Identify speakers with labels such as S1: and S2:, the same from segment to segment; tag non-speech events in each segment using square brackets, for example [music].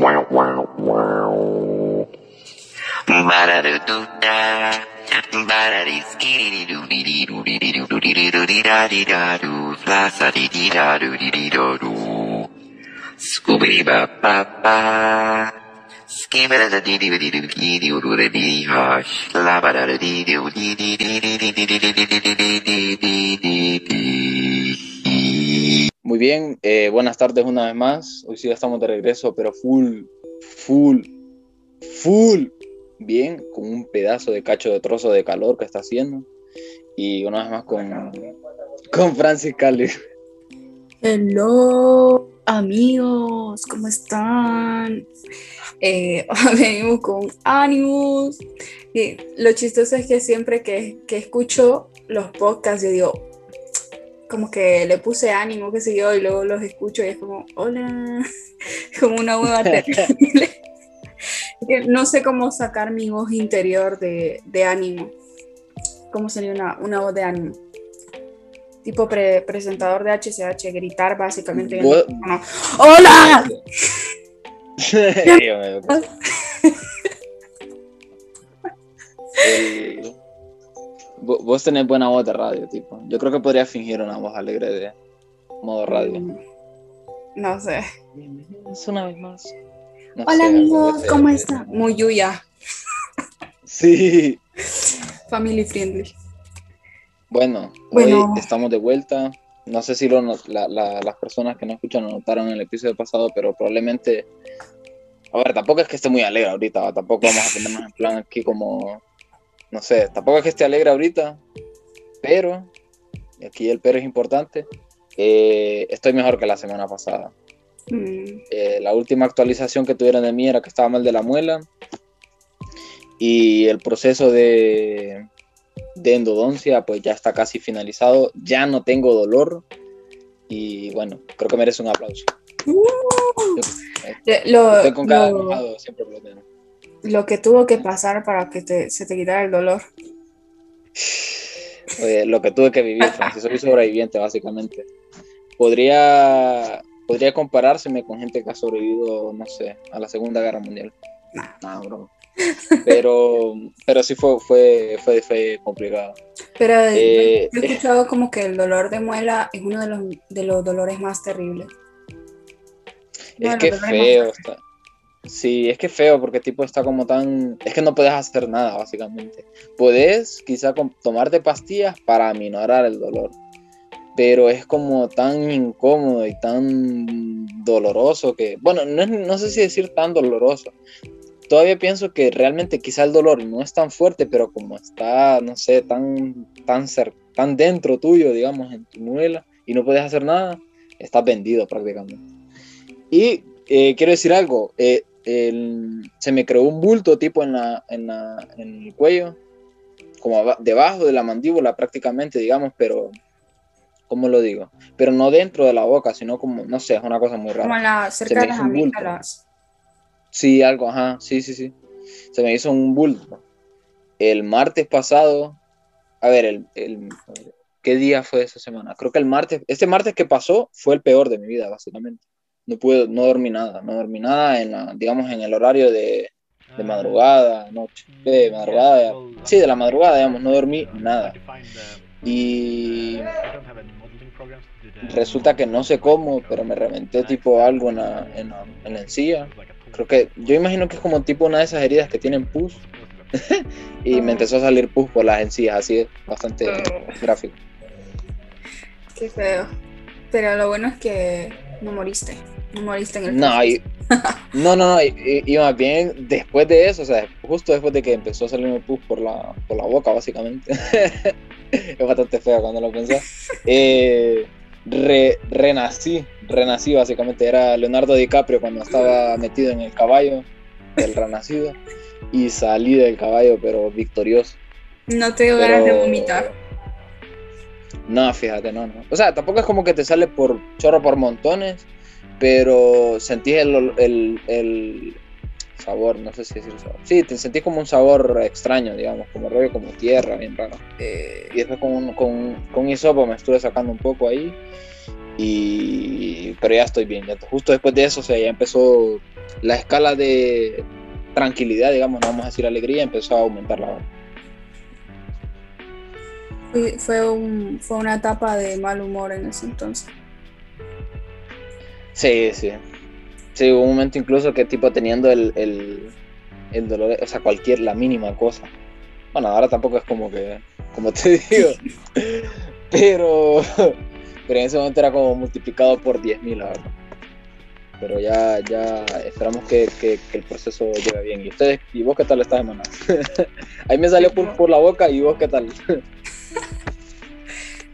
S1: Wow, wow, wow. Ba-da-do-do-da. Ba-da-dee-skitty-doo-dee-dee-doo-dee-dee-doo-dee-da-dee-da-doo. Fla-sa-dee-dee-da-doo-dee-dee-doo-doo. Scooby-ba-ba-ba.
S2: Muy bien, eh, buenas tardes una vez más. Hoy sí ya estamos de regreso, pero full, full, full. Bien, con un pedazo de cacho de trozo de calor que está haciendo. Y una vez más con, con Francis Cali.
S3: Hello, amigos, ¿cómo están? Eh, [laughs] venimos con ánimos. Y lo chistoso es que siempre que, que escucho los podcasts, yo digo, como que le puse ánimo, qué sé yo, y luego los escucho y es como, hola, [laughs] como una hueva [laughs] terrible. No sé cómo sacar mi voz interior de, de ánimo. ¿Cómo sería una, una voz de ánimo? Tipo pre- presentador de HCH, gritar básicamente. ¡Hola!
S2: El- [laughs] vo- Vos tenés buena voz de radio, tipo. Yo creo que podría fingir una voz alegre de modo radio.
S3: Mm, No sé.
S2: Bienvenidos una vez más. No
S3: Hola
S2: sé,
S3: amigos, ¿cómo están? Muy Yuya,
S2: Sí.
S3: family friendly.
S2: Bueno,
S3: Bueno.
S2: hoy estamos de vuelta. No sé si lo la- las personas que no escuchan lo notaron en el episodio pasado, pero probablemente. A ver, tampoco es que esté muy alegre ahorita, tampoco vamos a ponernos en plan aquí como. No sé, tampoco es que esté alegre ahorita, pero. Y aquí el pero es importante. eh, estoy mejor que la semana pasada.
S3: Mm,
S2: Eh, la última actualización que tuvieron de mí era que estaba mal de la muela. Y el proceso de, de endodoncia, pues ya está casi finalizado. Ya no tengo dolor. Y bueno, creo que merece un aplauso.
S3: Eh, Lo,
S2: Estoy con cada
S3: lo-
S2: mojado, siempre lo tengo.
S3: lo que tuvo que pasar para que te- se te quitara el dolor.
S2: Oye, lo que tuve que vivir, Francis, soy sobreviviente, básicamente. Podría, podría comparárseme con gente que ha sobrevivido, no sé, a la Segunda Guerra Mundial.
S3: Nah.
S2: No, bro. Pero, pero sí fue, fue, fue, fue complicado.
S3: Pero
S2: Eh,
S3: yo he escuchado como que el dolor de muela es uno de los, de los dolores más terribles.
S2: Es que feo está. Sí, es que feo porque tipo está como tan... Es que no puedes hacer nada, básicamente. Puedes quizá tomarte pastillas para aminorar el dolor, pero es como tan incómodo y tan doloroso que... Bueno, no, es- no sé si decir tan doloroso. Todavía pienso que realmente quizá el dolor no es tan fuerte, pero como está, no sé, tan, tan, cer- tan dentro tuyo, digamos, en tu muela, y no puedes hacer nada, estás vendido prácticamente. Y eh, quiero decir algo, eh, el- se me creó un bulto tipo en, la, en, la- en el cuello, como debajo de la mandíbula prácticamente, digamos, pero, ¿cómo lo digo? Pero no dentro de la boca, sino como, no sé, es una cosa muy
S3: Como
S2: rara.
S3: en la,
S2: Se
S3: cerca de las amígdalas.
S2: Sí, algo, ajá, sí, sí, sí. Se me hizo un bulto. El martes pasado, a ver, el, el- ¿qué día fue esa semana? Creo que el martes, este martes que pasó fue el peor de mi vida, básicamente. No pude, no dormí nada, no dormí nada en la, digamos, en el horario de, de madrugada, noche, de madrugada, sí, de la madrugada, digamos, no dormí nada. Y resulta que no sé cómo, pero me reventé tipo algo en la, en la, en la encía. Creo que, yo imagino que es como tipo una de esas heridas que tienen pus. [laughs] y me empezó a salir pus por las encías, así es bastante gráfico.
S3: Qué feo. Pero lo bueno es que no moriste. No moriste en el
S2: No,
S3: proceso.
S2: y, [laughs] no, no, no, y, y más bien después de eso, o sea, justo después de que empezó a salirme pus por la, por la boca, básicamente. [laughs] es bastante feo cuando lo pensás. [laughs] Eh, re- renací, renací básicamente. Era Leonardo DiCaprio cuando estaba metido en el caballo, el renacido, y salí del caballo, pero victorioso.
S3: No te dio
S2: Pero-
S3: ganas de vomitar.
S2: No, fíjate, no, no. O sea, tampoco es como que te sale por chorro por montones, pero sentís el, el, el- sabor, no sé si decir sabor. Sí, te sentís como un sabor extraño, digamos, como rollo, como tierra, bien raro. Eh, y después con, con, con hisopo me estuve sacando un poco ahí. Y, pero ya estoy bien, ya, justo después de eso, o ya empezó la escala de tranquilidad, digamos, no vamos a decir alegría, empezó a aumentar la hora.
S3: Fue, un, fue una etapa de mal humor en ese entonces.
S2: Sí, sí. Sí, hubo un momento incluso que tipo teniendo el, el, el dolor, o sea, cualquier, la mínima cosa. Bueno, ahora tampoco es como que, como te [laughs] digo, pero, pero en ese momento era como multiplicado por 10.000, la verdad. Pero ya, ya esperamos que, que, el proceso llegue bien. ¿Y ustedes, y vos qué tal esta semana? [laughs] Ahí me salió por, por la boca y vos qué tal.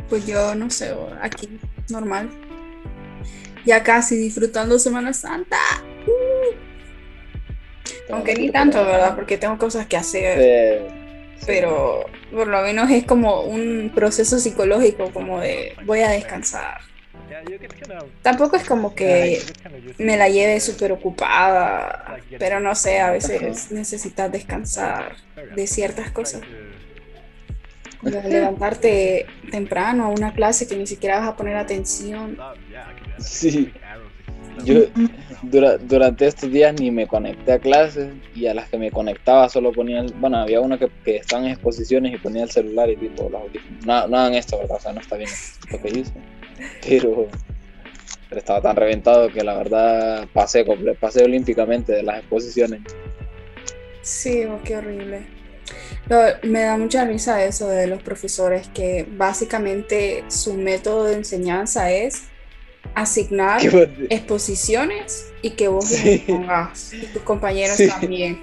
S3: pues yo no sé, aquí normal ya casi disfrutando Semana Santa. Uh. Aunque ni tanto, ¿verdad? Porque tengo cosas que hacer. Pero por lo menos es como un proceso psicológico, como de voy a descansar. Tampoco es como que me la lleve súper ocupada, pero no sé, a veces necesitas descansar de ciertas cosas. [laughs] levantarte temprano a una clase que ni siquiera vas a poner atención.
S2: Sí. Yo durante estos días ni me conecté a clases y a las que me conectaba solo ponía, el, bueno, había una que, que estaban en exposiciones y ponía el celular y tipo los No, no hagan esto, ¿verdad? O sea, no está bien lo que hice. Pero, pero estaba tan reventado que la verdad pasé, pasé olímpicamente de las exposiciones.
S3: Sí, oh, qué horrible. me da mucha risa eso de los profesores que básicamente su método de enseñanza es asignar exposiciones y que vos pongas y tus compañeros también.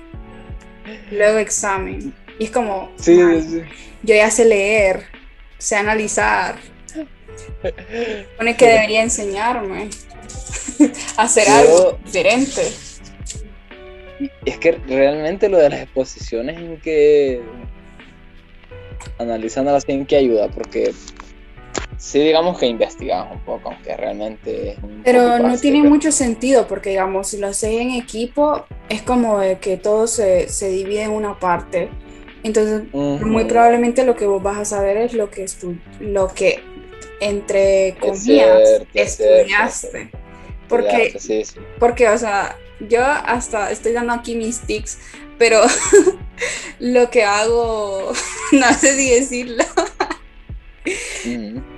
S3: Luego examen. Y es como, yo ya sé leer, sé analizar. Pone que debería enseñarme [laughs] a hacer algo diferente.
S2: Es que realmente lo de las exposiciones en que analizándolas tienen que ayuda, porque sí digamos que investigamos un poco, aunque realmente...
S3: pero no tiene mucho sentido porque digamos, si lo haces en equipo, es como de que todo se, se divide en una parte. Entonces, muy probablemente lo que vos vas a saber es lo que, lo que entre comillas, estudiaste. Porque, porque, o sea, yo hasta estoy dando aquí mis tics, pero [laughs] lo que hago, [laughs] no sé si decirlo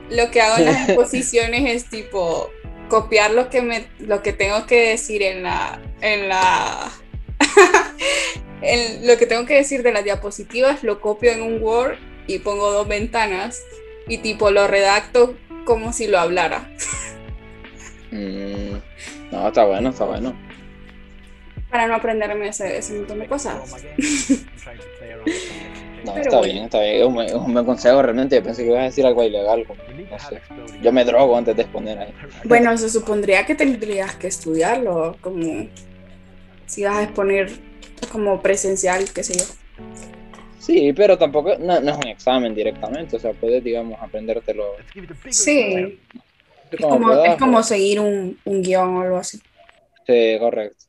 S3: lo que hago en las [laughs] exposiciones es tipo copiar lo que me lo que tengo que decir en la en la [laughs] lo que tengo que decir de las diapositivas lo copio en un Word y pongo dos ventanas y tipo lo redacto como si lo hablara.
S2: Mm, no, está bueno, está bueno.
S3: Para no aprenderme ese, ese montón de cosas. [laughs]
S2: No, está bien, está bien. Es un, buen consejo realmente. Pensé que ibas a decir algo ilegal. no sé. Yo me drogo antes de exponer ahí.
S3: Bueno, se supondría que tendrías que estudiarlo, como si vas a exponer como presencial, qué sé yo.
S2: Sí, pero tampoco no, es un examen directamente, o sea, puedes, digamos, aprendértelo.
S3: Sí. Es como, es como seguir un, un guion o algo así.
S2: Sí, correcto.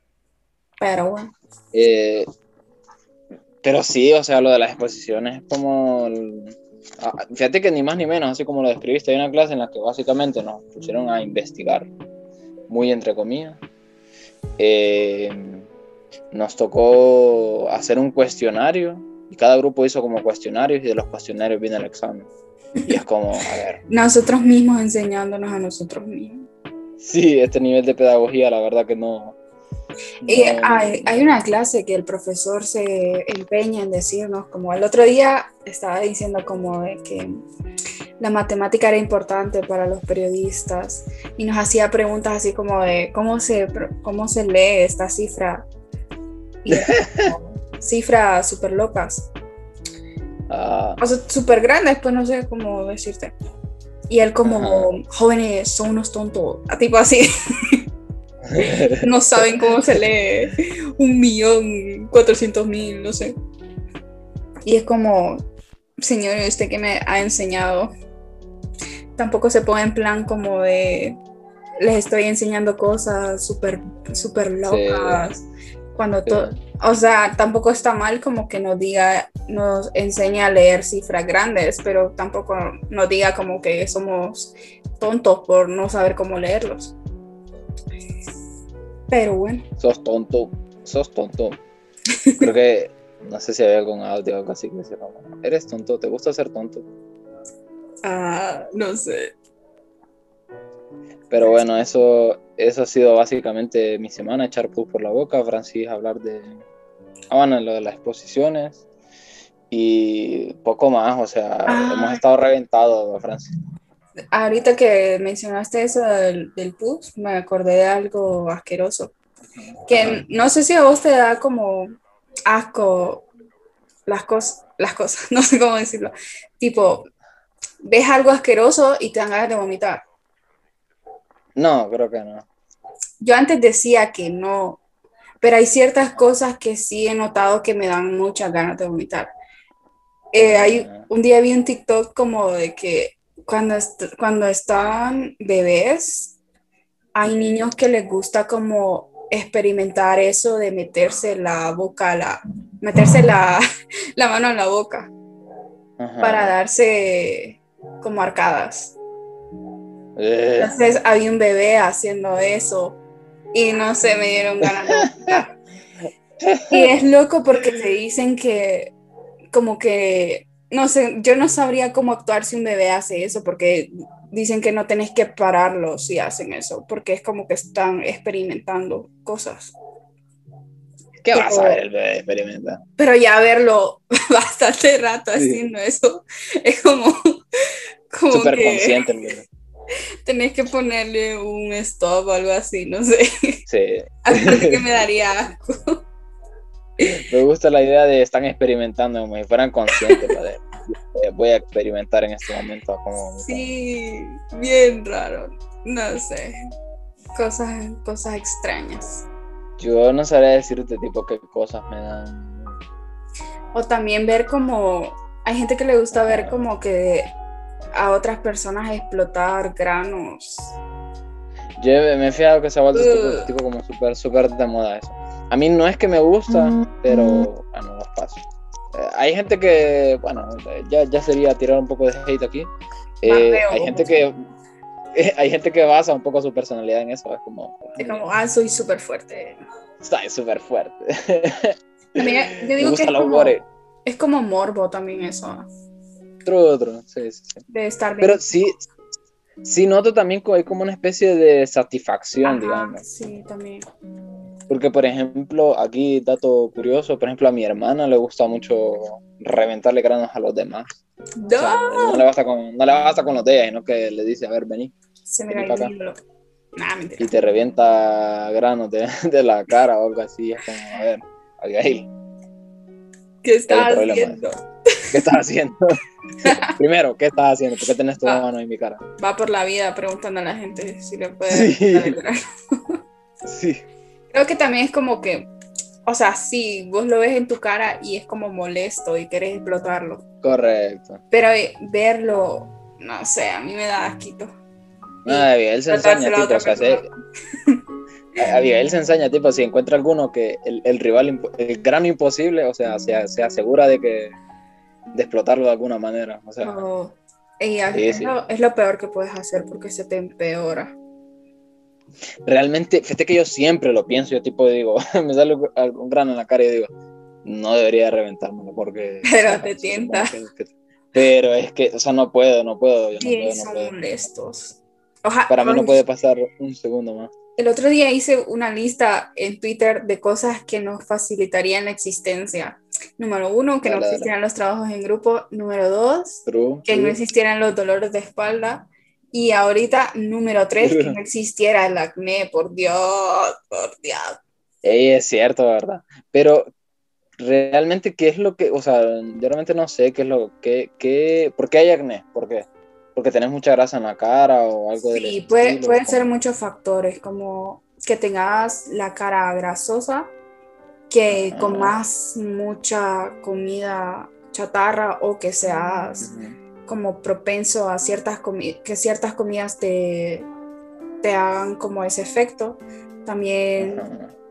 S3: Pero bueno.
S2: Eh, pero sí, o sea, lo de las exposiciones es como... Ah, fíjate que ni más ni menos, así como lo describiste, hay una clase en la que básicamente nos pusieron a investigar, muy entre comillas. Eh, nos tocó hacer un cuestionario y cada grupo hizo como cuestionarios y de los cuestionarios viene el examen. Y es como, a ver. [laughs]
S3: Nosotros mismos enseñándonos a nosotros mismos.
S2: Sí, este nivel de pedagogía, la verdad que no,
S3: y hay, hay, una clase que el profesor se empeña en decirnos, como el otro día estaba diciendo como de que la matemática era importante para los periodistas y nos hacía preguntas así como de cómo se, cómo se lee esta cifra. [laughs] cifras súper locas. Ah. O sea, súper grandes, pues no sé cómo decirte. Y él como, jóvenes son unos tontos, tipo así. [laughs] no saben cómo se lee un millón cuatrocientos mil, no sé. Y es como, señor, usted que me ha enseñado, tampoco se pone en plan como de, les estoy enseñando cosas súper super locas, cuando o sea, tampoco está mal como que nos diga, nos enseñe a leer cifras grandes, pero tampoco nos diga como que somos tontos por no saber cómo leerlos. Pero bueno.
S2: Sos tonto, sos tonto. Creo que, [laughs] no sé si había algún audio o algo así que decía, eres tonto, ¿te gusta ser tonto?
S3: Ah, no sé.
S2: Pero bueno, eso, eso ha sido básicamente mi semana, echar pus por la boca, Francis hablar de, ah, bueno, lo de las exposiciones y poco más, o sea,
S3: Ah.
S2: hemos estado reventados, Francis.
S3: Ahorita que mencionaste eso del, del pus, me acordé de algo asqueroso. Que no sé si a vos te da como asco las cosas, las cosas, [laughs] no sé cómo decirlo. Tipo, ves algo asqueroso y te dan ganas de vomitar.
S2: No, creo que no.
S3: Yo antes decía que no, pero hay ciertas cosas que sí he notado que me dan muchas ganas de vomitar. Eh, hay, un día vi un TikTok como de que cuando, est- cuando están bebés, hay niños que les gusta como experimentar eso de meterse la boca, la, meterse la, [laughs] la mano en la boca
S2: Ajá.
S3: para darse como arcadas.
S2: Eh,
S3: Entonces había un bebé haciendo eso y no sé, me dieron ganas de. [laughs] Y es loco porque te dicen que como que, no sé, yo no sabría cómo actuar si un bebé hace eso porque dicen que no tenés que pararlo si hacen eso, porque es como que están experimentando cosas.
S2: ¿Qué vas a ver el bebé experimenta?
S3: Pero ya verlo [laughs] bastante rato
S2: Sí.
S3: haciendo eso es como, como
S2: Súper
S3: que
S2: consciente el bebé. [laughs]
S3: tenés que ponerle un stop o algo así, no sé.
S2: Sí. [laughs]
S3: Aparte que me daría asco.
S2: Me gusta la idea de están experimentando como si fueran conscientes. padre. Eh, Voy a experimentar en este momento. Como,
S3: Sí, bien raro. No sé. Cosas, cosas extrañas.
S2: Yo no sabría decirte tipo qué cosas me dan.
S3: O también ver como. Hay gente que le gusta ver como que a otras personas explotar granos.
S2: Yo me he fijado que se ha vuelto tipo, tipo como súper, súper de moda eso. A mí no es que me gusta, pero bueno, los paso. Eh, hay gente que, bueno, eh, ya, ya sería tirar un poco de hate aquí. Eh, hay gente que [laughs] hay gente que basa un poco su personalidad en eso. Es como,
S3: Es como, ah, soy súper fuerte.
S2: es súper fuerte.
S3: También, yo [laughs]
S2: me
S3: digo que
S2: gusta
S3: es como,
S2: gore.
S3: es como morbo también eso.
S2: True, true, sí, sí, sí.
S3: De estar bien.
S2: Pero sí, sí noto también que hay como una especie de satisfacción,
S3: Ajá,
S2: digamos.
S3: Sí, también.
S2: Porque, por ejemplo, aquí, dato curioso, por ejemplo, a mi hermana le gusta mucho reventarle granos a los demás. O sea,
S3: ¡No!
S2: no, le basta con, no le basta con los de ella, sino que le dice, a ver, vení,
S3: Se me
S2: vení
S3: cae el. Nah,
S2: y te revienta granos de, [laughs] de la cara o algo así. Es como, a ver, Abigail,
S3: ¿Qué estás
S2: problema.
S3: haciendo?
S2: ¿qué estás haciendo? [laughs] Primero, ¿qué estás haciendo? ¿Por qué tenés tu mano en mi cara?
S3: Va por la vida preguntando a la gente si le puede
S2: Sí.
S3: reventar el grano. [laughs]
S2: Sí.
S3: Creo que también es como que, o sea, sí, vos lo ves en tu cara y es como molesto y querés explotarlo.
S2: Correcto.
S3: Pero eh, verlo, no sé, a mí me da asquito.
S2: No, Abigail se ensaña, tipo, o sea, se- a- [laughs] Abigail se ensaña, tipo, si encuentra alguno que el, el rival, el grano imposible, o sea, se, se asegura de que de explotarlo de alguna manera, o sea,
S3: Oh, y a-
S2: Sí,
S3: es,
S2: sí.
S3: Lo, es lo peor que puedes hacer porque se te empeora.
S2: Realmente, fíjate que yo siempre lo pienso, yo tipo digo, [laughs] me sale un- algún grano en la cara y digo, no debería reventármelo porque... [laughs]
S3: Pero [laughs] te
S2: se
S3: tienta.
S2: pero es que, o sea, no puedo, no puedo, yo no puedo, no
S3: son
S2: puedo.
S3: molestos. Oja-
S2: Para mí no puede pasar un segundo más.
S3: El otro día hice una lista en Twitter de cosas que nos facilitarían la existencia. Número uno, que no
S2: Dale, dale.
S3: existieran los trabajos en grupo. Número dos,
S2: True,
S3: que no
S2: true.
S3: existieran los dolores de espalda. Y ahorita, número tres, que no [laughs] existiera el acné, por Dios, por Dios.
S2: Ey, es cierto, ¿verdad? Pero realmente, ¿qué es lo que, o sea, yo realmente no sé qué es lo que, qué, ¿por qué hay acné? ¿Por qué? Porque tenés mucha grasa en la cara o algo de
S3: Sí, puede, pueden ser muchos factores, como que tengas la cara grasosa, que
S2: Ajá.
S3: comas mucha comida chatarra o que seas como propenso a ciertas comidas, que ciertas comidas te, te hagan como ese efecto. También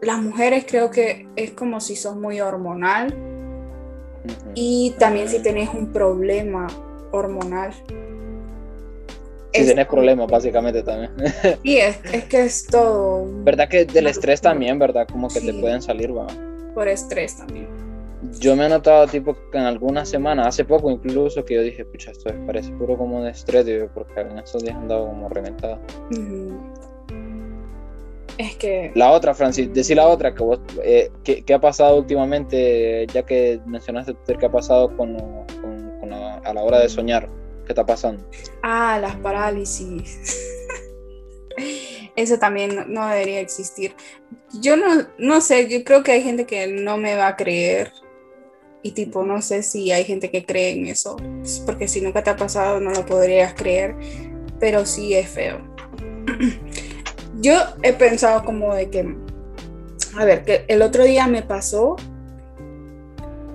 S3: las mujeres creo que es como si sos muy hormonal y también si tenés un problema hormonal.
S2: Si
S3: Es-
S2: tenés problemas, básicamente también. [laughs]
S3: Sí, es, es que es todo
S2: ¿Verdad que del estrés también, verdad? Como que te pueden salir, va.
S3: por estrés también.
S2: Yo me he notado, tipo, que en algunas semanas, hace poco incluso, que yo dije, pucha, esto parece puro como de estrés, digo, porque en estos días andado como reventado.
S3: Es que
S2: La otra, Francis, decí la otra, que vos, eh, ¿qué, qué ha pasado últimamente, ya que mencionaste qué ha pasado con, con- con la- a la hora de soñar? ¿Qué está pasando?
S3: Ah, las parálisis. [laughs] Eso también no, no debería existir. Yo no, no sé, yo creo que hay gente que no me va a creer. Y tipo, no sé si hay gente que cree en eso. Porque si nunca te ha pasado, no lo podrías creer. Pero sí es feo. [clears throat] Yo he pensado como de que, a ver, que el otro día me pasó.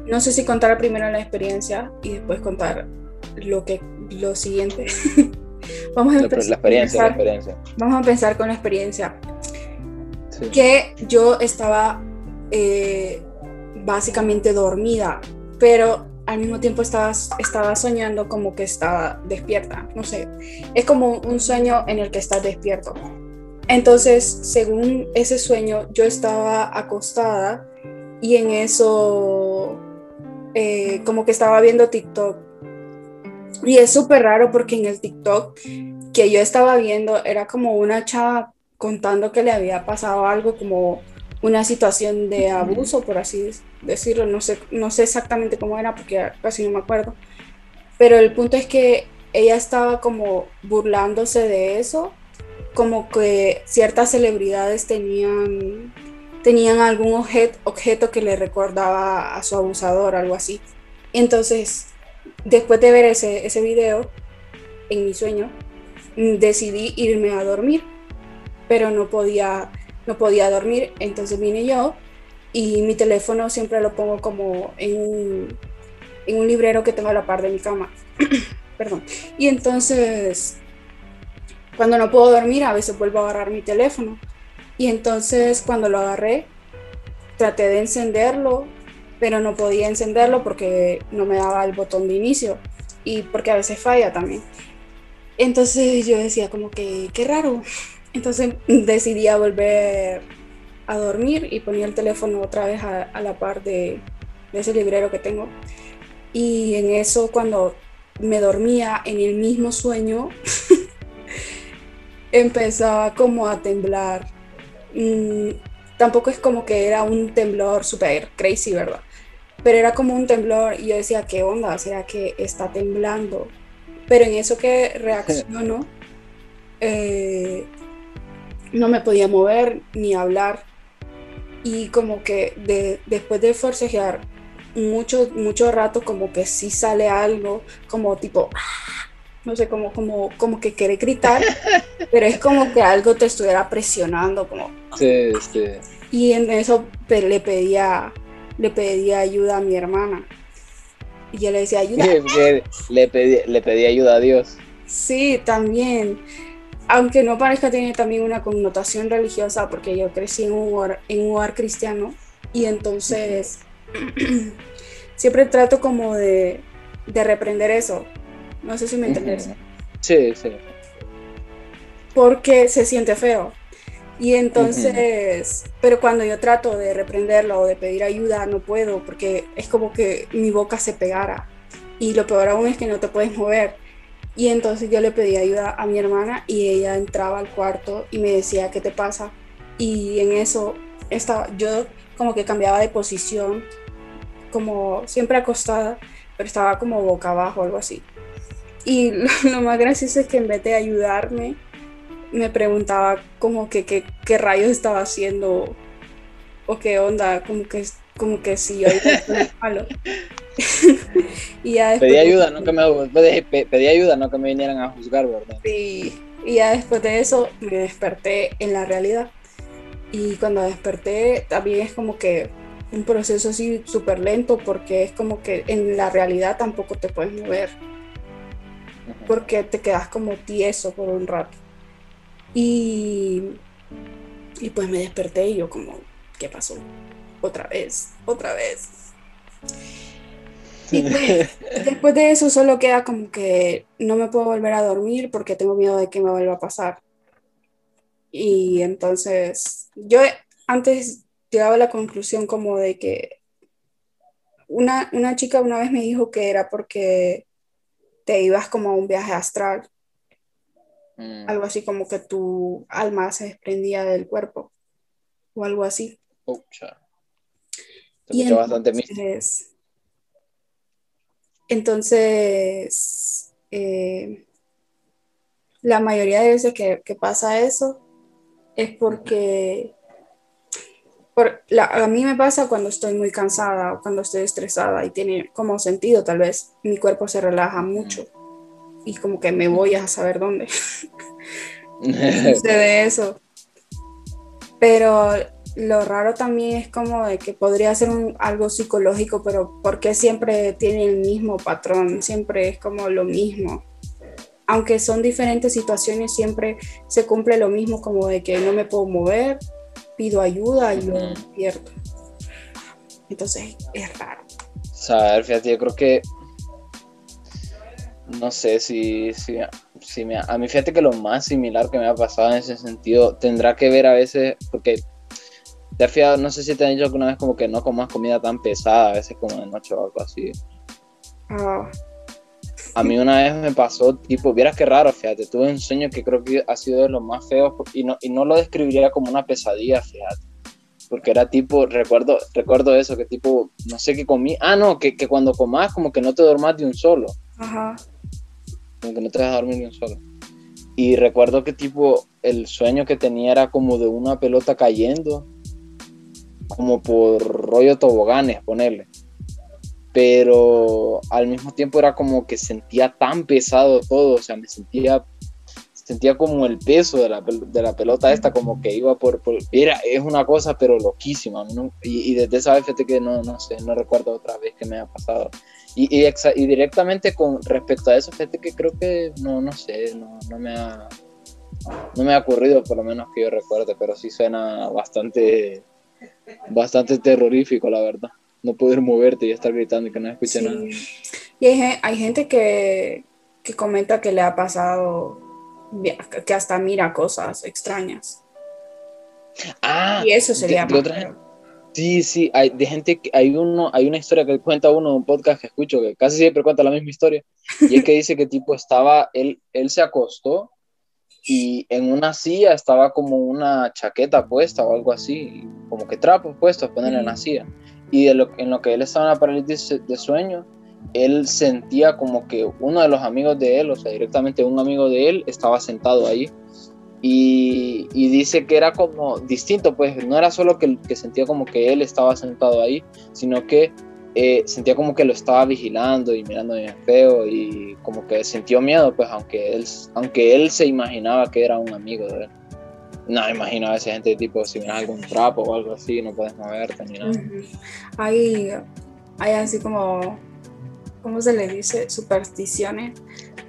S3: No sé si contar primero la experiencia y después contar lo que lo siguiente. [laughs] Vamos a
S2: La,
S3: empezar-
S2: la experiencia, la experiencia.
S3: Vamos a empezar con la experiencia.
S2: Sí.
S3: Que yo estaba eh, básicamente dormida, pero al mismo tiempo estaba, estaba soñando como que estaba despierta. No sé, es como un sueño en el que estás despierto. Entonces, según ese sueño, yo estaba acostada y en eso, eh, como que estaba viendo TikTok. Y es súper raro porque en el TikTok que yo estaba viendo era como una chava contando que le había pasado algo como una situación de abuso, por así decirlo. No sé, no sé exactamente cómo era porque casi no me acuerdo. Pero el punto es que ella estaba como burlándose de eso, como que ciertas celebridades tenían, tenían algún objet- objeto que le recordaba a su abusador, algo así. Entonces, después de ver ese, ese video en mi sueño, mm, decidí irme a dormir, pero no podía, no podía dormir, entonces vine yo y mi teléfono siempre lo pongo como en en un librero que tengo a la par de mi cama. [clears throat] Perdón. Y entonces, cuando no puedo dormir, a veces vuelvo a agarrar mi teléfono. Y entonces, cuando lo agarré, traté de encenderlo, pero no podía encenderlo porque no me daba el botón de inicio y porque a veces falla también. Entonces yo decía como que, qué raro. [laughs] Entonces decidí a volver a dormir y ponía el teléfono otra vez a, a la par de, de ese librero que tengo. Y en eso cuando me dormía en el mismo sueño, [laughs] empezaba como a temblar. Mm, tampoco es como que era un temblor súper crazy, ¿verdad? Pero era como un temblor y yo decía, ¿qué onda? ¿Será que está temblando? Pero en eso que reacciono, [laughs] eh, no me podía mover ni hablar. Y como que de- después de forcejear mucho, mucho rato, como que sí sale algo, como tipo, "Ah", no sé, como, como, como que quiere gritar, [laughs] pero es como que algo te estuviera presionando, como,
S2: Sí, sí.
S3: y en eso le pedía, le pedía ayuda a mi hermana. Y yo le decía, ayuda. [laughs]
S2: Le, pedí, le pedí ayuda a Dios.
S3: Sí, también. Aunque no parezca, tiene también una connotación religiosa porque yo crecí en un hogar, en un hogar cristiano y entonces [clears throat] siempre trato como de, de reprender eso. No sé si me entiendes.
S2: Sí, sí.
S3: porque se siente feo. Y entonces, pero cuando yo trato de reprenderlo o de pedir ayuda, no puedo porque es como que mi boca se pegara. Y lo peor aún es que no te puedes mover. Y entonces yo le pedí ayuda a mi hermana y ella entraba al cuarto y me decía, ¿qué te pasa? Y en eso estaba, yo como que cambiaba de posición, como siempre acostada, pero estaba como boca abajo, algo así. Y [laughs] lo, lo más gracioso es que en vez de ayudarme, me preguntaba como que qué rayos estaba haciendo o qué onda, como que, como que si yo [laughs] malo. [laughs] y ya después
S2: Pedí ayuda, no que me pedí, pe- pedí ayuda, no que me vinieran a juzgar, ¿verdad?
S3: y, y ya después de eso me desperté en la realidad. Y cuando desperté también es como que un proceso así súper lento porque es como que en la realidad tampoco te puedes mover. Porque te quedas como tieso por un rato. Y, y pues me desperté y yo como, ¿qué pasó? Otra vez, otra vez. Y pues, después de eso solo queda como que no me puedo volver a dormir porque tengo miedo de que me vuelva a pasar. Y entonces yo antes llegaba a la conclusión como de que una, una chica una vez me dijo que era porque te ibas como a un viaje astral,
S2: Mm,
S3: algo así como que tu alma se desprendía del cuerpo o algo así.
S2: Se
S3: Y
S2: bastante místico.
S3: Entonces, eh, la mayoría de veces que, pasa eso es porque por, la- a mí me pasa cuando estoy muy cansada o cuando estoy estresada y tiene como sentido tal vez, mi cuerpo se relaja mucho y como que me voy a saber dónde. [laughs] eso. Pero lo raro también es como de que podría ser un- algo psicológico, pero ¿por qué siempre tiene el mismo patrón? Siempre es como lo mismo. Aunque son diferentes situaciones, siempre se cumple lo mismo, como de que no me puedo mover, pido ayuda y lo pierdo. Entonces es raro.
S2: Ver, fíjate, yo creo que. No sé si, si, si me, a mí fíjate que lo más similar que me ha pasado en ese sentido tendrá que ver a veces, porque te has fijado, no sé si te han dicho alguna vez como que no comas comida tan pesada, a veces como de noche o algo así.
S3: Ah,
S2: A mí una vez me pasó, tipo, vieras qué raro, fíjate, tuve un sueño que creo que ha sido de los más feos y no, y no lo describiría como una pesadilla, fíjate. Porque era tipo, recuerdo, recuerdo eso, que tipo, no sé qué comí. Ah, no, que, que cuando comas como que no te dormas de un solo.
S3: ajá.
S2: como que no te vas a dormir ni un solo. Y recuerdo que tipo el sueño que tenía era como de una pelota cayendo, como por rollo toboganes, ponerle. Pero al mismo tiempo era como que sentía tan pesado todo, o sea, me sentía sentía como el peso de la, de la pelota esta, como que iba por, por- Era, es una cosa, pero loquísima. ¿no? Y, y desde esa vez, fíjate que no, no sé, no recuerdo otra vez que me ha pasado. Y, y, exa- y directamente con respecto a eso, fíjate que creo que no, no sé, no, no me ha no me ha ocurrido por lo menos que yo recuerde, pero sí suena bastante bastante terrorífico, la verdad. No poder moverte y estar gritando y que no escuche
S3: Sí.
S2: nada.
S3: Y hay, hay gente que, que comenta que le ha pasado, que hasta mira cosas extrañas.
S2: Ah,
S3: Y eso sería
S2: de- de otra
S3: feo.
S2: Sí, sí, hay de gente que hay uno, hay una historia que cuenta uno en un podcast que escucho que casi siempre cuenta la misma historia y es que dice que tipo estaba él él se acostó y en una silla estaba como una chaqueta puesta o algo así, como que trapos puestos ponerle en la silla. Y de lo, en lo que él estaba en la parálisis de sueño él sentía como que uno de los amigos de él, o sea, directamente un amigo de él estaba sentado ahí. Y, y dice que era como distinto, pues no era solo que, que sentía como que él estaba sentado ahí, sino que eh, sentía como que lo estaba vigilando y mirando bien feo y como que sintió miedo, pues aunque él, aunque él se imaginaba que era un amigo de él. No, imagino a veces gente tipo, si miras algún trapo o algo así, no puedes moverte ni nada.
S3: Hay, hay así como, ¿cómo se le dice? Supersticiones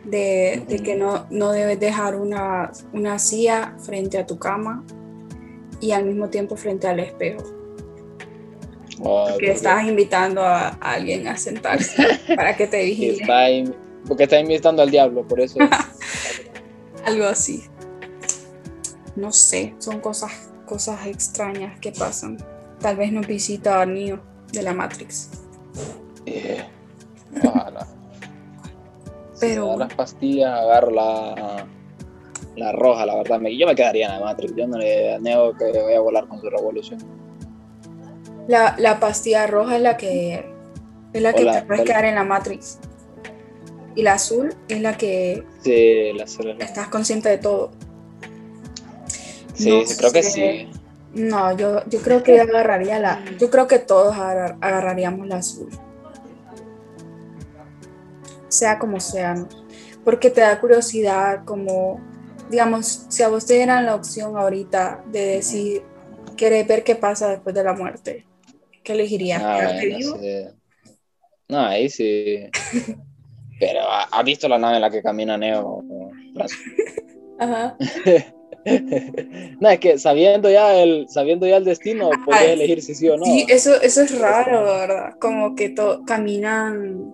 S3: de, de que no, no debes dejar una, una silla frente a tu cama y al mismo tiempo frente al espejo.
S2: O
S3: Porque estás invitando a, a alguien a sentarse [laughs] para que te
S2: porque
S3: vigile.
S2: está, in- porque está invitando al diablo, por eso. [laughs]
S3: Algo así. No sé, son cosas, cosas extrañas que pasan. Tal vez nos visita Neo de la Matrix.
S2: Eh, ojalá. [laughs] Si
S3: Pero
S2: me
S3: bueno.
S2: las pastillas, agarro la, la roja, la verdad. Yo me quedaría en la Matrix. Yo no le niego que voy a volar con su revolución.
S3: La, la pastilla roja es la que es la que
S2: Hola,
S3: te puedes quedar en la Matrix. Y la azul es la que
S2: Sí, la célula.
S3: estás consciente de todo.
S2: Sí,
S3: no
S2: sí, creo que sí.
S3: No, yo, yo creo que agarraría la. Yo creo que todos agarrar- agarraríamos la azul. Sea como sea, ¿no? Porque te da curiosidad, como, digamos, si a vos te dieran la opción ahorita de decir, querés ver qué pasa después de la muerte, ¿qué elegirías?
S2: Ah,
S3: ¿Quedarte
S2: bueno,
S3: vivo?
S2: sí. No, ahí sí. [laughs] Pero ¿ha- ¿has visto la nave en la que camina Neo?
S3: Ajá. [laughs]
S2: no, es que sabiendo ya el, sabiendo ya el destino, puedes elegir si sí o no.
S3: Sí, eso, eso es raro, ¿verdad? Como que to caminan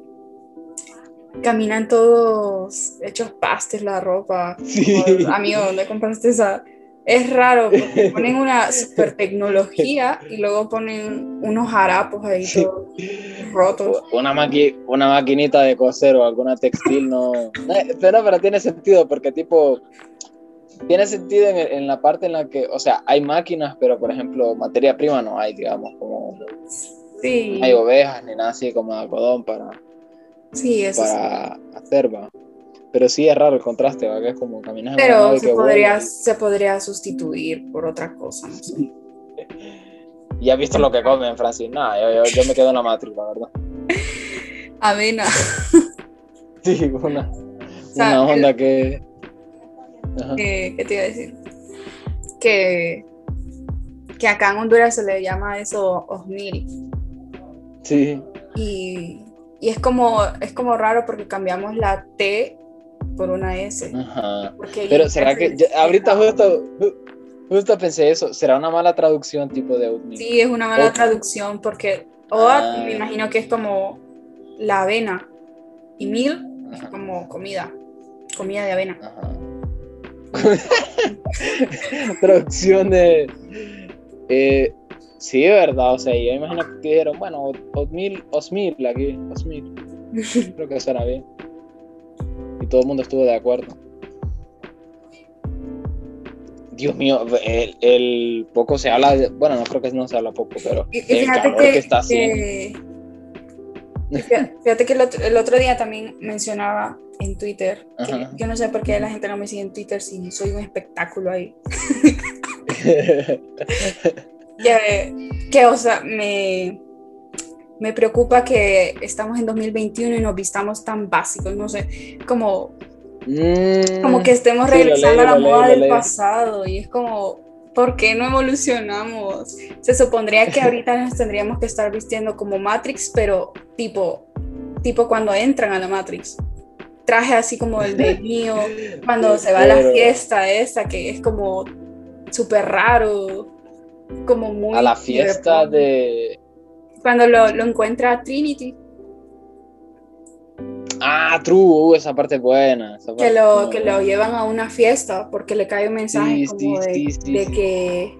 S3: caminan todos hechos pastes la ropa.
S2: Sí.
S3: Como, Amigo, ¿dónde compraste esa? Es raro porque ponen una super tecnología y luego ponen unos harapos ahí todos rotos.
S2: Una, maqui una maquinita de coser o alguna textil no... Pero, pero tiene sentido porque tipo... Tiene sentido en, en la parte en la que, o sea, hay máquinas, pero por ejemplo, materia prima no hay, digamos, como
S3: Sí,
S2: no hay ovejas ni nada así como de algodón para,
S3: sí, eso sí.
S2: para hacer, va. Pero sí es raro el contraste, va, que es como una
S3: Pero se
S2: que
S3: podría,
S2: vuela.
S3: se podría sustituir por otra cosa, no sé. [laughs]
S2: Y has visto lo que comen, Francis. Nada, yo, yo, yo me quedo en la matriz, la verdad. [laughs]
S3: Avena. [laughs]
S2: Sí, una,
S3: sea,
S2: una onda que.
S3: ¿Qué te iba a decir? Que, que acá en Honduras se le llama eso osmil.
S2: Sí,
S3: Y, y es, como, es como raro porque cambiamos la T por una S.
S2: ajá. Pero será
S3: se-
S2: que. ahorita justo, ju- justo pensé eso. ¿Será una mala traducción tipo de oatmeal?
S3: Sí, es una mala traducción porque OAT
S2: Ah.
S3: me imagino que es como la avena y mil es
S2: Ajá,
S3: como comida, comida de avena.
S2: ajá. [laughs] traducción de. Eh, sí, verdad. O sea, yo imagino que dijeron, bueno, oatmeal, osmil aquí, osmil. [laughs] Creo que suena bien. Y todo el mundo estuvo de acuerdo. Dios mío, el, el poco se habla, de- bueno, no creo que no se habla poco, pero
S3: Y, y
S2: el
S3: fíjate
S2: calor
S3: que,
S2: que, está haciendo.
S3: que- fíjate- que el otro, el otro día también mencionaba en Twitter, que yo no sé por qué la gente no me sigue en Twitter si soy un espectáculo ahí. [laughs] Que, que, o sea, me, me preocupa que estamos en 2021 y nos vistamos tan básicos, no sé, como,
S2: Mm,
S3: como que estemos
S2: sí,
S3: regresando a la moda del pasado y es como, ¿por qué no evolucionamos? Se supondría que ahorita nos tendríamos que estar vistiendo como Matrix, pero tipo, tipo cuando entran a la Matrix. Traje así como el de mío, cuando se va a la fiesta esa, que es como súper raro, como muy...
S2: a la fiesta de.
S3: Cuando lo, lo encuentra Trinity,
S2: Ah, true, uh, esa parte es buena. esa
S3: que lo, que lo llevan a una fiesta porque le cae un mensaje
S2: Sí,
S3: como
S2: sí,
S3: de,
S2: sí, sí,
S3: de que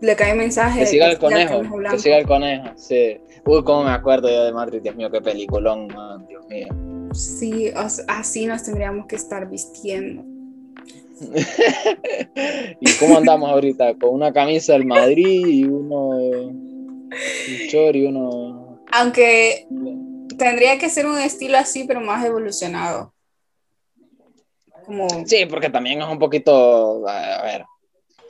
S3: le cae un mensaje
S2: Que
S3: de
S2: siga el conejo,
S3: conejo
S2: que siga el conejo, sí. Uy, cómo me acuerdo yo de Matrix, Dios mío, qué peliculón, man, Dios mío.
S3: Sí, así nos tendríamos que estar vistiendo. [laughs]
S2: ¿Y cómo andamos ahorita? Con una camisa del Madrid y uno. Un short y uno.
S3: Aunque tendría que ser un estilo así, pero más evolucionado. Como,
S2: Sí, porque también es un poquito. A ver.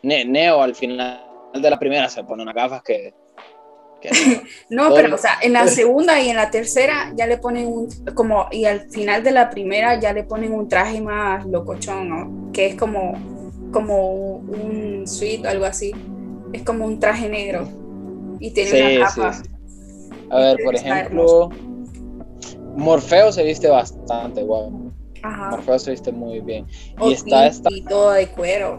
S2: Ne- Neo al final de la primera se pone unas gafas que. que [laughs] no.
S3: pero o sea, en la segunda y en la tercera ya le ponen un, como, y al final de la primera ya le ponen un traje más locochón, ¿no? Que es como, como un suite o algo así. Es como un traje negro y tiene
S2: Sí,
S3: una capa.
S2: sí. A ver, por ejemplo. Morfeo se viste bastante guapo.
S3: Ajá.
S2: Morfeo se viste muy bien.
S3: O
S2: Y está esta.
S3: Y todo de cuero.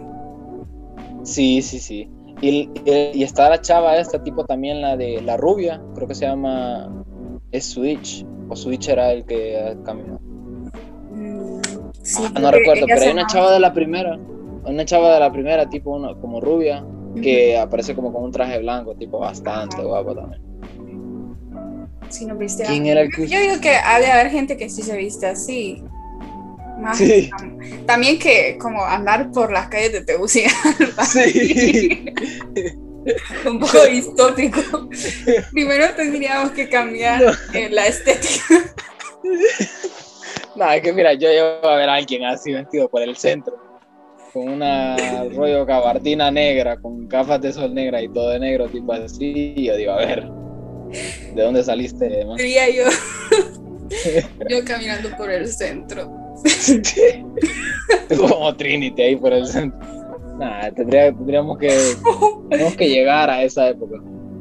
S2: Sí, sí, sí. Y, y- y está la chava esta, tipo también la de la rubia, creo que se llama. Es Switch. O Switch era el que caminó.
S3: Mm, sí,
S2: Ah, no recuerdo, pero hay una chava de la primera. Una chava de la primera, tipo una, como rubia, que aparece como con un traje blanco, tipo bastante guapo también.
S3: Sí, no viste
S2: ¿Quién
S3: a-
S2: era el que
S3: Yo digo que ha de haber gente que sí se viste así. Más-
S2: Sí.
S3: También que como andar por las calles de Tegucigalpa.
S2: Sí. [laughs]
S3: Un poco distópico. [laughs] Primero tendríamos que cambiar la estética. [laughs]
S2: No, es que mira, yo llevo a ver a alguien así vestido por el centro, con una rollo gabardina negra, con gafas de sol negra y todo de negro, tipo así. Y yo digo, a ver, ¿de dónde saliste, man?
S3: Diría yo. [laughs] Yo caminando por el centro.
S2: Como Trinity ahí por el centro. Nah, tendría, tendríamos que, tenemos que llegar a esa época.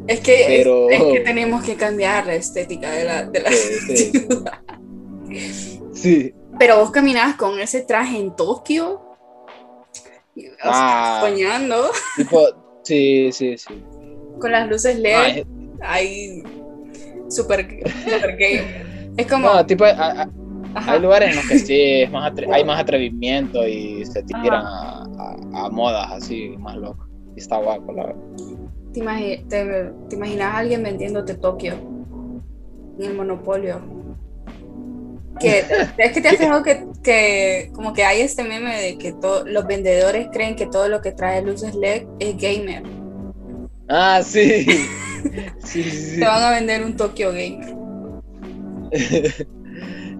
S3: Es que,
S2: Pero-
S3: es, es que tenemos que cambiar la estética de la, de la
S2: Sí, [laughs] sí.
S3: ciudad.
S2: Sí.
S3: Pero vos caminabas con ese traje en Tokio. Sea,
S2: Ah.
S3: soñando [laughs]
S2: Tipo, sí, sí, sí.
S3: con las luces LED.
S2: Ah, es-
S3: Ahí, super, super gay. Es como,
S2: no, tipo, hay, lugares en los que sí es más hay más [laughs] atrevimiento y se tiran a, a- a modas así, más locas. Y está guapo, la verdad.
S3: ¿te, imagi- te- te imaginas a alguien vendiéndote Tokio en el monopolio? Que, [laughs] es que te has fijado que, que como que hay este meme de que los vendedores creen que todo lo que trae luces LED es gamer.
S2: Ah, [laughs] sí. Sí.
S3: Te van a vender un Tokio gamer. [laughs]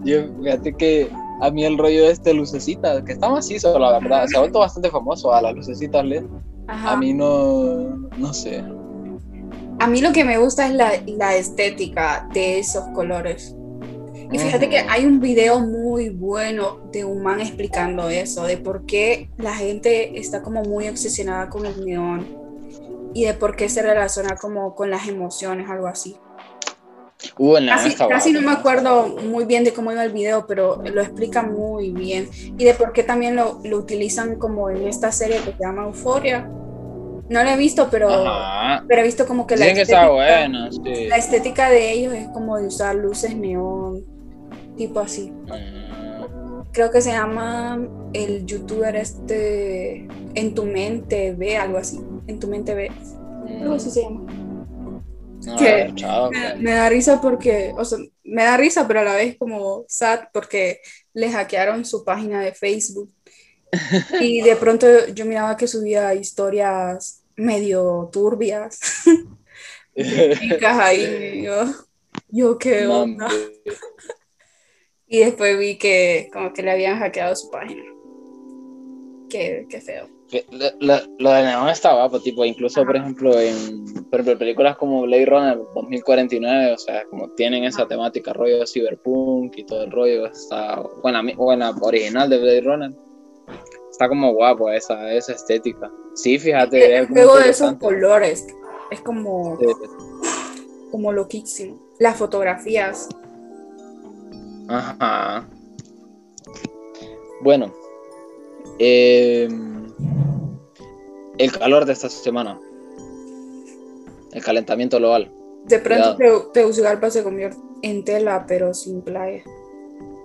S2: Yo, fíjate que a mí el rollo de este lucecita, que está macizo, la verdad, se ha vuelto bastante famoso a las lucecitas LED.
S3: Ajá.
S2: A mí no, no sé.
S3: A mí lo que me gusta es la, la estética de esos colores. Y fíjate que hay un video muy bueno de un man explicando eso, de por qué la gente está como muy obsesionada con el neón y de por qué se relaciona como con las emociones, algo así.
S2: Uh,
S3: Casi, casi no me acuerdo muy bien de cómo iba el video, pero lo explica muy bien. Y de por qué también lo, lo utilizan como en esta serie que se llama Euphoria. No lo he visto, pero,
S2: Ajá.
S3: pero he visto como que la
S2: que está
S3: estética-
S2: buena, sí.
S3: la estética de ellos es como de usar luces neón, tipo así.
S2: Mm,
S3: Creo que se llama el youtuber este En tu mente ve, algo así. En tu mente ve, algo así se llama. Me, me da risa porque, o sea, me da risa, pero a la vez como sad porque le hackearon su página de Facebook. [laughs] Y de pronto yo miraba que subía historias medio turbias. [laughs] [laughs] Chicas ahí, yo, yo qué onda. Y después vi que como que le habían hackeado su página. Qué, qué feo.
S2: Lo, lo, lo de neón está guapo, tipo, incluso, por ejemplo, en, por ejemplo, películas como Blade Runner 2049, o sea, como tienen esa temática, rollo cyberpunk y todo el rollo, está buena, buena original de Blade Runner. Está como guapo esa, esa estética. Sí, fíjate.
S3: El
S2: es
S3: juego de esos colores es como,
S2: Sí.
S3: como loquísimo. Las fotografías.
S2: Ajá. Bueno, eh, el calor de esta semana, el calentamiento global.
S3: De pronto Teu- Tegucigalpa se convierte en tela, pero sin playa. [laughs]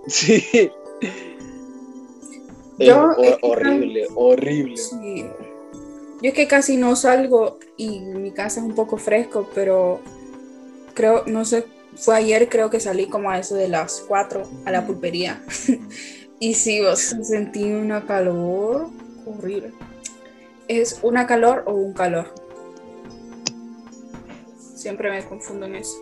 S2: Sí.
S3: Yo,
S2: ho-
S3: es que-
S2: horrible, horrible.
S3: Sí. Yo es que casi no salgo y mi casa es un poco fresco, pero creo, no sé, fue ayer creo que salí como a eso de las 4 a la pulpería. [laughs] y sí, sea, sentí una calor horrible. ¿Es una calor o un calor? Siempre me confundo en eso.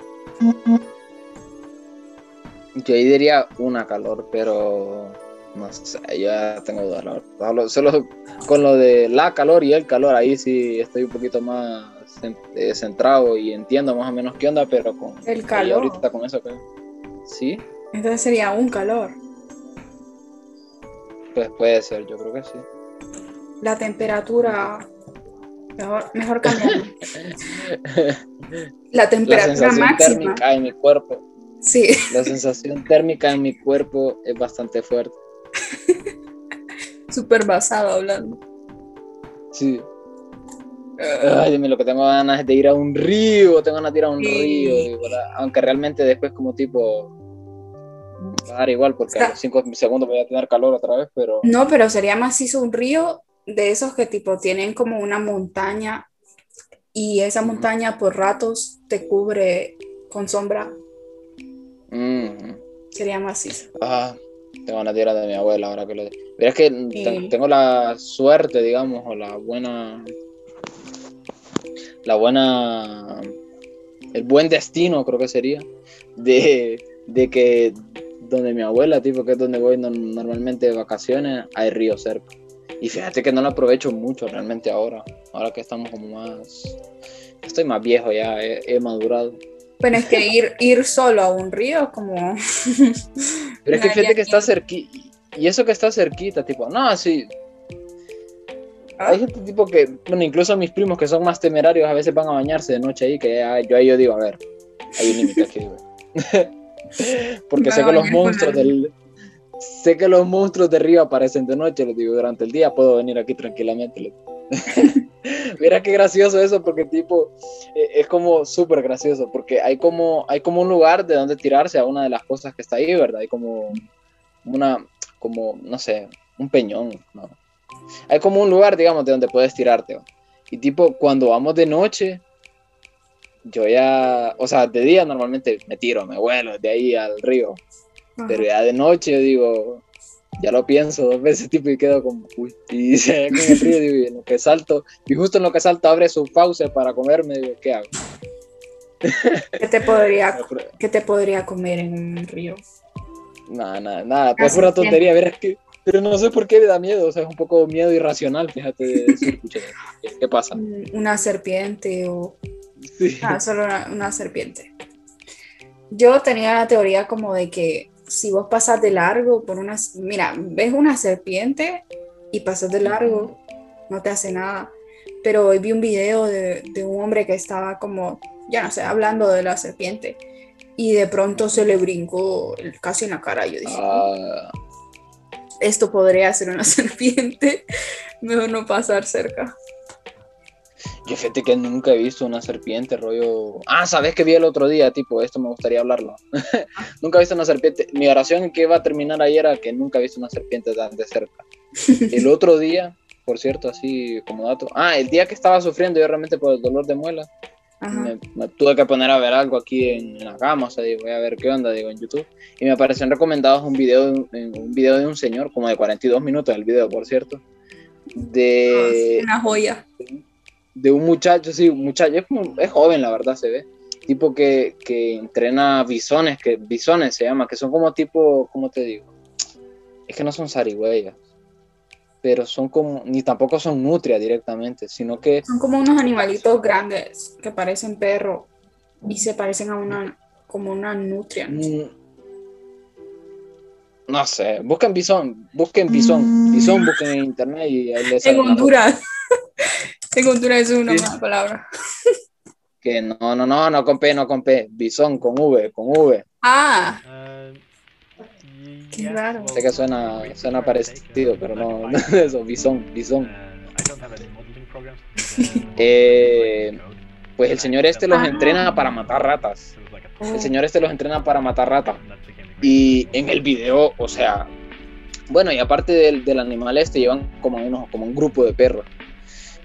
S2: Yo ahí diría una calor, pero no sé, ya tengo dudas. Solo, con lo de la calor y el calor, ahí sí estoy un poquito más eh, centrado y entiendo más o menos qué onda, pero con
S3: El calor.
S2: ahorita con eso sí,
S3: Entonces sería un calor.
S2: pues puede ser, yo creo que sí.
S3: La temperatura. Mejor, mejor cambiarlo. [laughs] La temperatura máxima.
S2: térmica en mi cuerpo,
S3: Sí.
S2: la sensación térmica en mi cuerpo es bastante fuerte. [laughs]
S3: Súper basado hablando.
S2: Sí. Ay, lo que tengo ganas es de ir a un río, tengo ganas de ir a un
S3: Sí.
S2: río, aunque realmente después como tipo va a dar igual porque a los 5 segundos voy a tener calor otra vez, pero
S3: No, pero sería macizo un río de esos que tipo tienen como una montaña y esa montaña por ratos te cubre con sombra.
S2: mm,
S3: Sería macizo.
S2: ah, tengo ganas de ir a de mi abuela ahora que lo Pero es que
S3: Sí.
S2: tengo la suerte, digamos, o la buena la buena el buen destino creo que sería de, de que donde mi abuela, tipo, que es donde voy no- normalmente de vacaciones, hay río cerca. Y fíjate que no lo aprovecho mucho realmente ahora, ahora que estamos como más... Estoy más viejo ya, he, he madurado.
S3: Bueno, es que ir, ir solo a un río como...
S2: Pero es que [laughs] fíjate que está cerquita, y eso que está cerquita, tipo, no, sí, hay gente tipo que, bueno, incluso mis primos que son más temerarios a veces van a bañarse de noche ahí, que ya- yo ahí yo digo, a ver, hay un límite aquí. [laughs] Porque sé que los monstruos del... sé que los monstruos de río aparecen de noche, les digo, durante el día puedo venir aquí tranquilamente. [laughs] Mira qué gracioso eso, porque tipo, eh, es como súper gracioso, porque hay como, hay como un lugar de donde tirarse a una de las cosas que está ahí, ¿verdad? Hay como una, como, no sé, un peñón, ¿no? Hay como un lugar, digamos, de donde puedes tirarte. ¿va? Y tipo, cuando vamos de noche, yo ya, o sea, de día normalmente me tiro, me vuelo de ahí al río,
S3: Ajá.
S2: pero ya de noche yo digo, ya lo pienso dos veces, [laughs] tipo, y quedo como, uy, y [laughs] se con el río, digo, y en lo que salto, y justo en lo que salto abre su fauce para comerme, digo, ¿qué hago? [laughs]
S3: ¿Qué te podría, qué te podría comer en un río?
S2: Nada, nada, nada, pues pura tontería, verás que, pero no sé por qué me da miedo, o sea, es un poco miedo irracional, fíjate, de decir, [laughs] "Pucha, ¿qué, pasa?
S3: Un- Una serpiente o
S2: Sí. [laughs]
S3: ah, solo una, una serpiente. Yo tenía la teoría como de que si vos pasas de largo por una, mira, ves una serpiente y pasas de largo, no te hace nada. Pero hoy vi un video de, de un hombre que estaba como, ya no sé, hablando de la serpiente y de pronto se le brincó casi en la cara. Yo dije,
S2: Ah,
S3: esto podría ser una [laughs] serpiente, mejor no pasar cerca.
S2: Yo fíjate que nunca he visto una serpiente, rollo. Ah, ¿sabes que vi el otro día? Tipo, esto me gustaría hablarlo. [laughs] nunca he visto una serpiente. Mi oración que iba a terminar ayer era que nunca he visto una serpiente tan de cerca. [laughs] El otro día, por cierto, así como dato. Ah, el día que estaba sufriendo yo realmente por el dolor de muela. Me, me tuve que poner a ver algo aquí en, en la cama, o sea, digo, voy a ver qué onda, digo, en YouTube. Y me aparecieron recomendados un video, de un- un video de un señor, como de 42 minutos el video, por cierto. De,
S3: Una joya.
S2: de un muchacho, sí, un muchacho, es, es joven, la verdad, se ve. Tipo que, que entrena bisones, que bisones se llama, que son como tipo, ¿cómo te digo? Es que no son zarigüeyas, pero son como, ni tampoco son nutrias directamente, sino que
S3: Son como unos animalitos grandes que parecen perro y se parecen a una, como una nutria. ¿no?
S2: Mm, sé, busquen bisón, busquen bisón, bisón, busquen en internet y ahí les
S3: En Honduras. [laughs] en Honduras es una
S2: Sí.
S3: mala palabra.
S2: Que no, no, no, no con P, no con P, bisón con V, con V.
S3: Ah,
S4: Uh,
S2: Sé que suena, suena parecido, pero no, [laughs] no eso, bisón, bisón. [laughs]
S4: But, uh,
S2: Eh. Pues el señor este los
S3: Ah.
S2: entrena para matar ratas. El señor este los entrena para matar ratas. Y en el video, o sea, bueno, y aparte del, del animal este, llevan como unos, como un grupo de perros.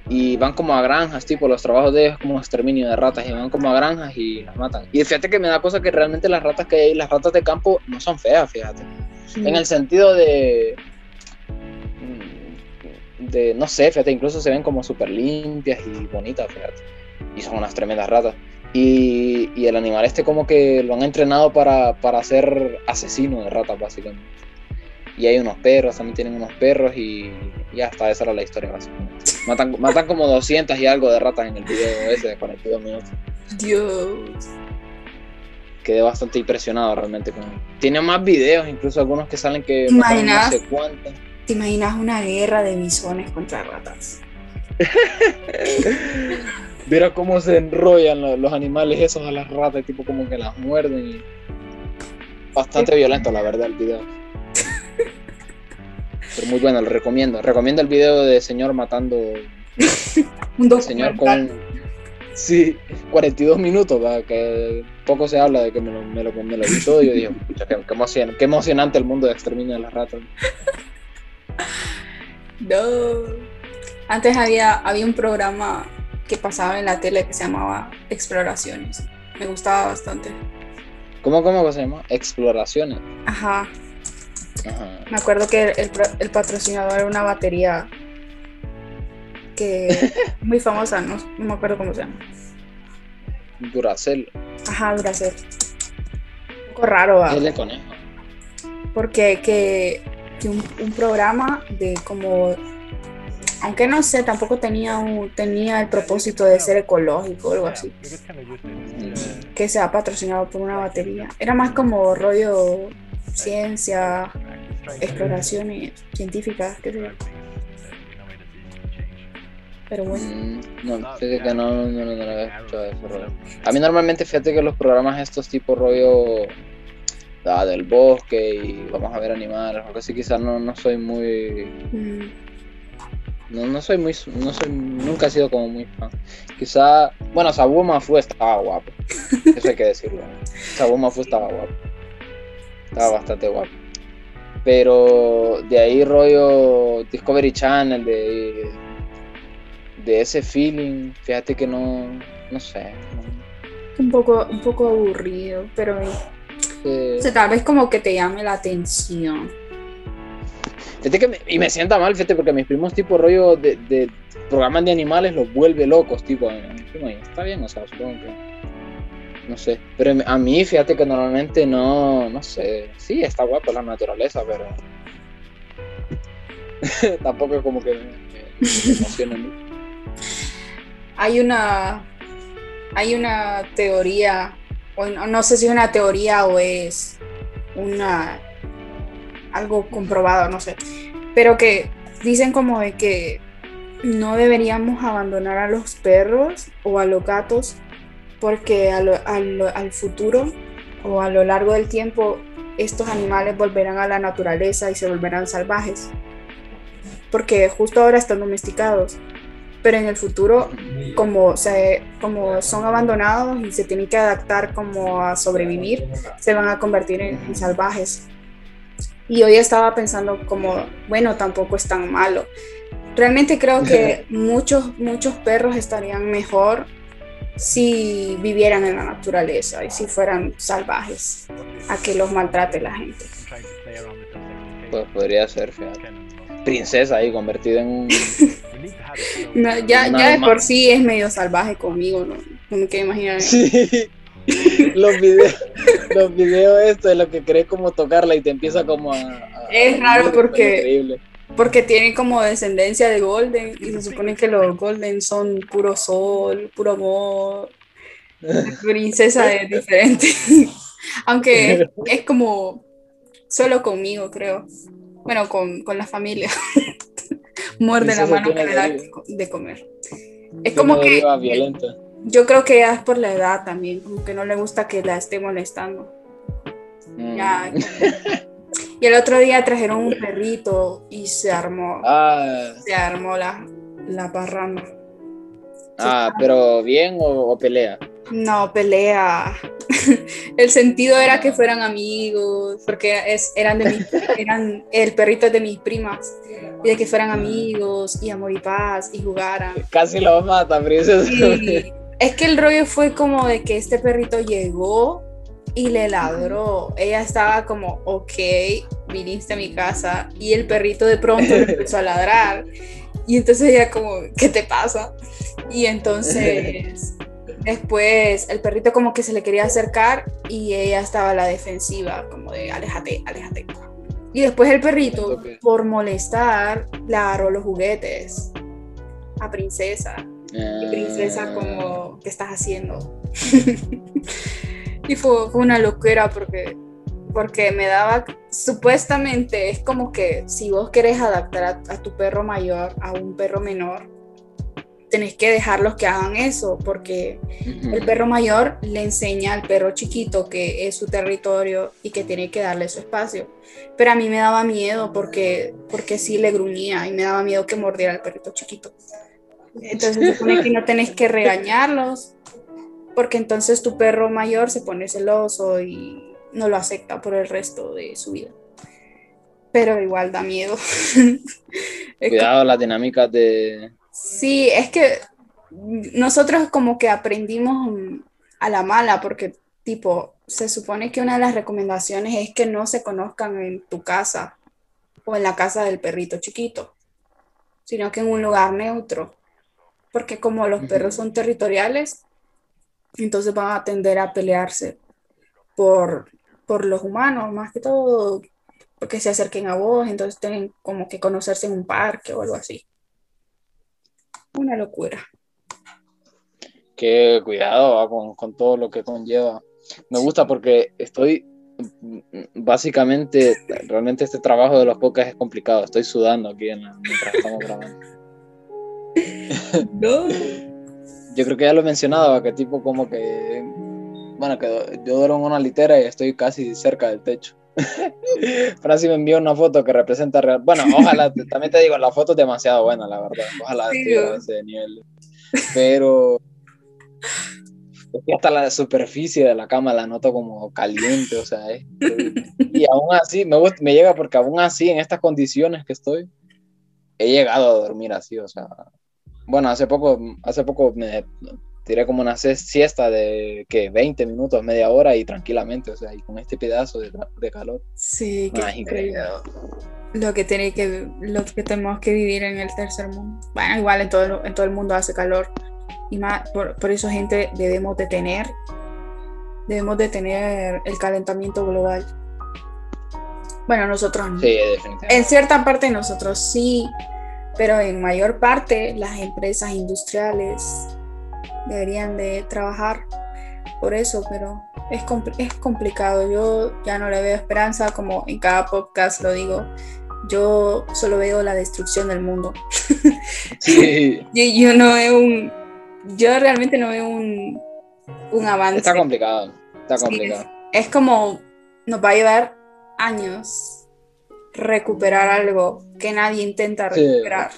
S2: Y van como a granjas, tipo, los trabajos de ellos es como exterminio de ratas, y van como a granjas y las matan. Y fíjate que me da cosa que realmente las ratas que hay las ratas de campo, no son feas, fíjate. En el sentido de. de no sé, fíjate, incluso se ven como súper limpias y bonitas, fíjate. Y son unas tremendas ratas. Y, y el animal este como que lo han entrenado para, para ser asesino de ratas, básicamente. Y hay unos perros, también tienen unos perros y ya está, esa era la historia, básicamente. Matan, matan como 200 y algo de ratas en el video ese de 42 minutos.
S3: Dios.
S2: Quedé bastante impresionado realmente con Tiene más videos, incluso algunos que salen que no sé cuántas.
S3: ¿Te imaginas una guerra de bisones contra ratas? [laughs]
S2: Mira cómo se enrollan lo- los animales esos a las ratas, tipo como que las muerden. y- Bastante violento, la verdad, el video. Pero muy bueno, lo recomiendo. Recomiendo el video de señor matando. [laughs]
S3: Un
S2: señor con. Sí, 42 minutos, ¿verdad? que poco se habla de que me lo, me lo, me lo vi todo. Y yo dije, "Pucha, qué, qué emocion- qué emocionante el mundo de exterminio de las ratas. [laughs]
S3: No. Antes había, había un programa que pasaba en la tele que se llamaba Exploraciones. Me gustaba bastante.
S2: ¿Cómo, cómo se llama? Exploraciones.
S3: Ajá.
S2: Ajá.
S3: Me acuerdo que el, el patrocinador era una batería que muy famosa, no, no me acuerdo cómo se llama.
S2: Duracell.
S3: Ajá, Duracell. Un poco raro, ¿va?
S2: Es de conejo.
S3: porque que, que un, un programa de como aunque no sé tampoco tenía un, tenía el propósito de ser ecológico o algo así.
S4: Uh,
S3: que sea patrocinado por una batería era más como rollo ciencia exploraciones científicas qué sé yo. Pero bueno
S2: Mm, No, fíjate que no, no, no, no lo había escuchado eso, rollo. A mí normalmente fíjate que los programas estos tipo rollo, ah, del bosque y vamos a ver animales, porque así quizás no, no soy muy...
S3: Mm,
S2: No, no soy muy... No soy, nunca he sido como muy fan. Quizá... Bueno, Sabu Mafu estaba guapo. Eso hay que decirlo. Sabu Mafu estaba guapo. Estaba bastante guapo. Pero de ahí rollo Discovery Channel, de, de ese feeling, fíjate que no, no sé. no-
S3: un poco, un poco aburrido, pero o sea, tal vez como que te llame la atención.
S2: Fíjate que me- y me sienta mal, fíjate, porque mis primos tipo rollo de, de programas de animales los vuelve locos, tipo, a mis primos, y está bien, o sea, supongo que, no sé, pero a mí, fíjate que normalmente no, no sé, sí, está guapa la naturaleza, pero [laughs] tampoco es como que me, me- me emociona mucho.
S3: Hay una, hay una teoría, o no, sé si es una teoría o es una algo comprobado, no sé, pero que dicen como de que no deberíamos abandonar a los perros o a los gatos porque a lo- al futuro o a lo largo del tiempo estos animales volverán a la naturaleza y se volverán salvajes porque justo ahora están domesticados pero en el futuro como, se, como son abandonados y se tienen que adaptar como a sobrevivir, se van a convertir en, en salvajes. Y hoy estaba pensando como, bueno, tampoco es tan malo. Realmente creo que [laughs] muchos, muchos perros estarían mejor si vivieran en la naturaleza y si fueran salvajes a que los maltrate la gente.
S2: Pues podría ser, fíjate. Princesa ahí convertida en un... [laughs]
S3: No, ya, ya de por sí es medio salvaje conmigo, ¿no? No me quiero imaginar.
S2: Sí. [laughs] Los videos, los videos esto de lo que querés como tocarla y te empieza como a... a-
S3: Es raro porque-
S2: Increíble.
S3: Porque tienen como descendencia de Golden y se supone que los Golden son puro sol, puro amor. [laughs] Princesa es diferente. Aunque es como solo conmigo, creo. Bueno, con, con la familia. [laughs] Muerde la mano que le da de comer. Es como que
S2: violenta.
S3: yo creo que ya es por la edad también, como que no le gusta que la esté molestando.
S2: Mm.
S3: Ya, [laughs] y el otro día trajeron un perrito y se armó,
S2: Ah,
S3: se armó la, la parranda.
S2: ah, pero bien o, o pelea.
S3: No, pelea. [laughs] El sentido era que fueran amigos, porque es, eran de mis, eran, el perrito es de mis primas, y de que fueran amigos, y amor y paz, y jugaran.
S2: Casi lo mata, princesa.
S3: Y es que el rollo fue como de que este perrito llegó y le ladró. Ella estaba como, ok, viniste a mi casa, y el perrito de pronto le empezó a ladrar. Y entonces ella como, ¿qué te pasa? Y [laughs] entonces después el perrito como que se le quería acercar y ella estaba a la defensiva, como de, aléjate, aléjate. Y después el perrito, por molestar, le agarró los juguetes a Princesa. Y Princesa
S2: Ah,
S3: como, ¿qué estás haciendo? [laughs] y fue, fue una locura porque, porque me daba, supuestamente es como que si vos querés adaptar a, a tu perro mayor a un perro menor, tenés que dejarlos que hagan eso, porque
S2: ujú.
S3: el perro mayor le enseña al perro chiquito que es su territorio y que tiene que darle su espacio. Pero a mí me daba miedo porque, porque sí le gruñía y me daba miedo que mordiera al perrito chiquito. Entonces se supone que no tenés que regañarlos porque entonces tu perro mayor se pone celoso y no lo acepta por el resto de su vida. Pero igual da miedo. [laughs]
S2: Cuidado las dinámicas de...
S3: Sí, es que nosotros como que aprendimos a la mala, porque tipo, se supone que una de las recomendaciones es que no se conozcan en tu casa o en la casa del perrito chiquito, sino que en un lugar neutro, porque como los perros son territoriales, entonces van a tender a pelearse por, por los humanos, más que todo, porque se acerquen a vos, entonces tienen como que conocerse en un parque o algo así. Una locura.
S2: que cuidado ¿va? con, con todo lo que conlleva. Me gusta porque estoy mm, básicamente, realmente este trabajo de los podcasts es complicado. Estoy sudando aquí en la- mientras estamos grabando.
S3: No. [laughs]
S2: Yo creo que ya lo he mencionado, ¿va? que tipo como que Bueno, que yo duermo en una litera y estoy casi cerca del techo. Francis me envió una foto que representa real. Bueno, ojalá, también te digo, la foto es demasiado buena, la verdad. Ojalá
S3: Sí,
S2: estuviera a ese nivel. Pero hasta la superficie de la cama la noto como caliente, o sea, increíble. Y aún así, me, gusta- me llega porque aún así, en estas condiciones que estoy, he llegado a dormir así, o sea. Bueno, hace poco, hace poco me tiré como una siesta de que 20 minutos, media hora y tranquilamente, o sea, y con este pedazo de, de calor.
S3: Sí, qué
S2: Ah, es increíble.
S3: Lo que, tiene que, lo que tenemos que vivir en el tercer mundo. Bueno, igual en todo, el- en todo el mundo hace calor. Y más, por, por eso, gente, debemos de tener, debemos de tener el calentamiento global. Bueno, nosotros no.
S2: Sí, definitivamente.
S3: En cierta parte nosotros sí, pero en mayor parte las empresas industriales deberían de trabajar por eso, pero es, compl- es complicado. Yo ya no le veo esperanza, como en cada podcast lo digo. Yo solo veo la destrucción del mundo. [laughs]
S2: Sí,
S3: Yo, yo no veo un. Yo realmente no veo un, un avance.
S2: está complicado, está
S3: Sí,
S2: complicado.
S3: es como nos va a llevar años recuperar algo que nadie intenta
S2: Sí.
S3: recuperar.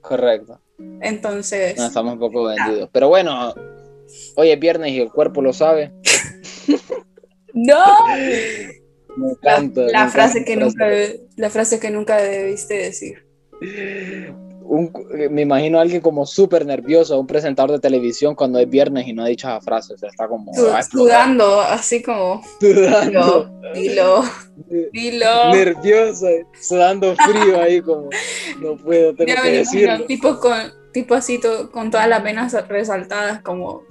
S2: Correcto.
S3: Entonces,
S2: No, estamos un poco vendidos. Pero bueno, hoy es viernes y el cuerpo lo sabe.
S3: no. [laughs]
S2: Me
S3: La,
S2: encanta,
S3: frase que nunca, la frase que nunca debiste decir. [laughs]
S2: Un- me imagino a alguien como súper nervioso, un presentador de televisión cuando es viernes y no ha dicho esa frase. O sea, está como
S3: Sudando, así como,
S2: sudando,
S3: dilo, dilo. [laughs]
S2: nervioso, sudando frío ahí como no puedo, tengo
S3: Ya
S2: que decirlo.
S3: tipo con, tipo así to- con todas las venas resaltadas, como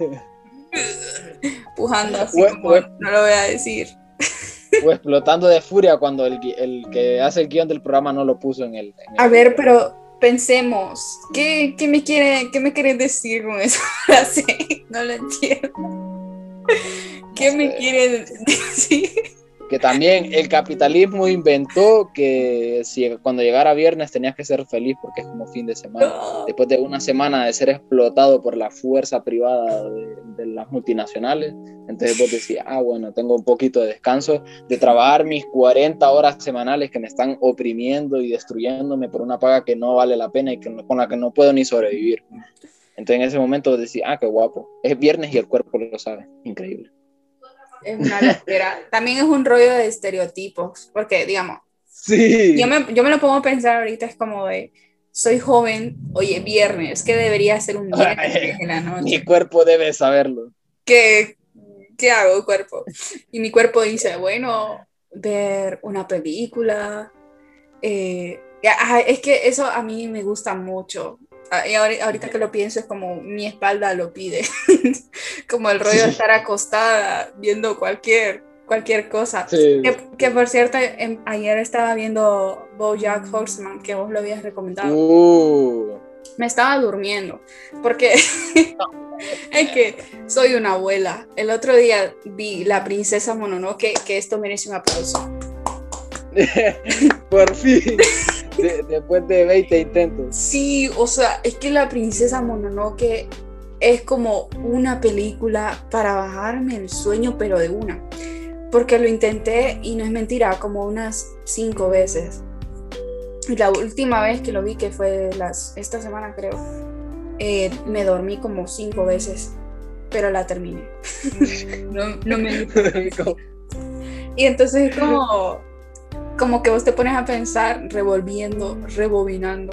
S3: pujando así,
S2: Bueno,
S3: como,
S2: bueno.
S3: no lo voy a decir. [laughs]
S2: O explotando de furia cuando el, el que hace el guion del programa no lo puso en el. en el-
S3: A ver, pero pensemos, ¿qué, qué me quiere, qué me quieres decir con esa [laughs] frase? No lo entiendo. ¿Qué me
S2: sé.
S3: quieres decir?
S2: Que también el capitalismo inventó que si cuando llegara viernes tenías que ser feliz porque es como fin de semana. Después de una semana de ser explotado por la fuerza privada de, de las multinacionales, entonces vos decís, ah, bueno, tengo un poquito de descanso de trabajar mis 40 horas semanales que me están oprimiendo y destruyéndome por una paga que no vale la pena y que con la que no puedo ni sobrevivir. Entonces en ese momento vos decís, ah, qué guapo. Es viernes y el cuerpo lo sabe. Increíble.
S3: Es una locura. También es un rollo de estereotipos, porque digamos,
S2: Sí.
S3: yo me, yo me lo pongo a pensar ahorita, es como de, soy joven, oye, viernes, ¿qué debería ser un viernes en la
S2: Mi
S3: noche?
S2: cuerpo debe saberlo.
S3: ¿Qué, ¿Qué hago, cuerpo? Y mi cuerpo dice, bueno, ver una película. eh, es que eso a mí me gusta mucho. Ah, ahorita que lo pienso es como mi espalda lo pide. [laughs] como el rollo de estar acostada viendo cualquier, cualquier cosa.
S2: Sí.
S3: Que, que, por cierto, em, ayer estaba viendo Bojack Horseman, que vos lo habías recomendado
S2: Uh.
S3: me estaba durmiendo porque [laughs] es que soy una abuela. El otro día vi La princesa Mononoke, que esto merece un aplauso. [laughs]
S2: Por fin. De- después de 20 intentos.
S3: Sí, o sea, es que La princesa Mononoke es como una película para bajarme el sueño, pero de una. Porque lo intenté y no es mentira, como unas cinco veces. Y la última vez que lo vi, que fue las, esta semana creo, eh, me dormí como cinco veces, pero la terminé. [laughs] no, no me [laughs] Y entonces es como, como que vos te pones a pensar, revolviendo, rebobinando,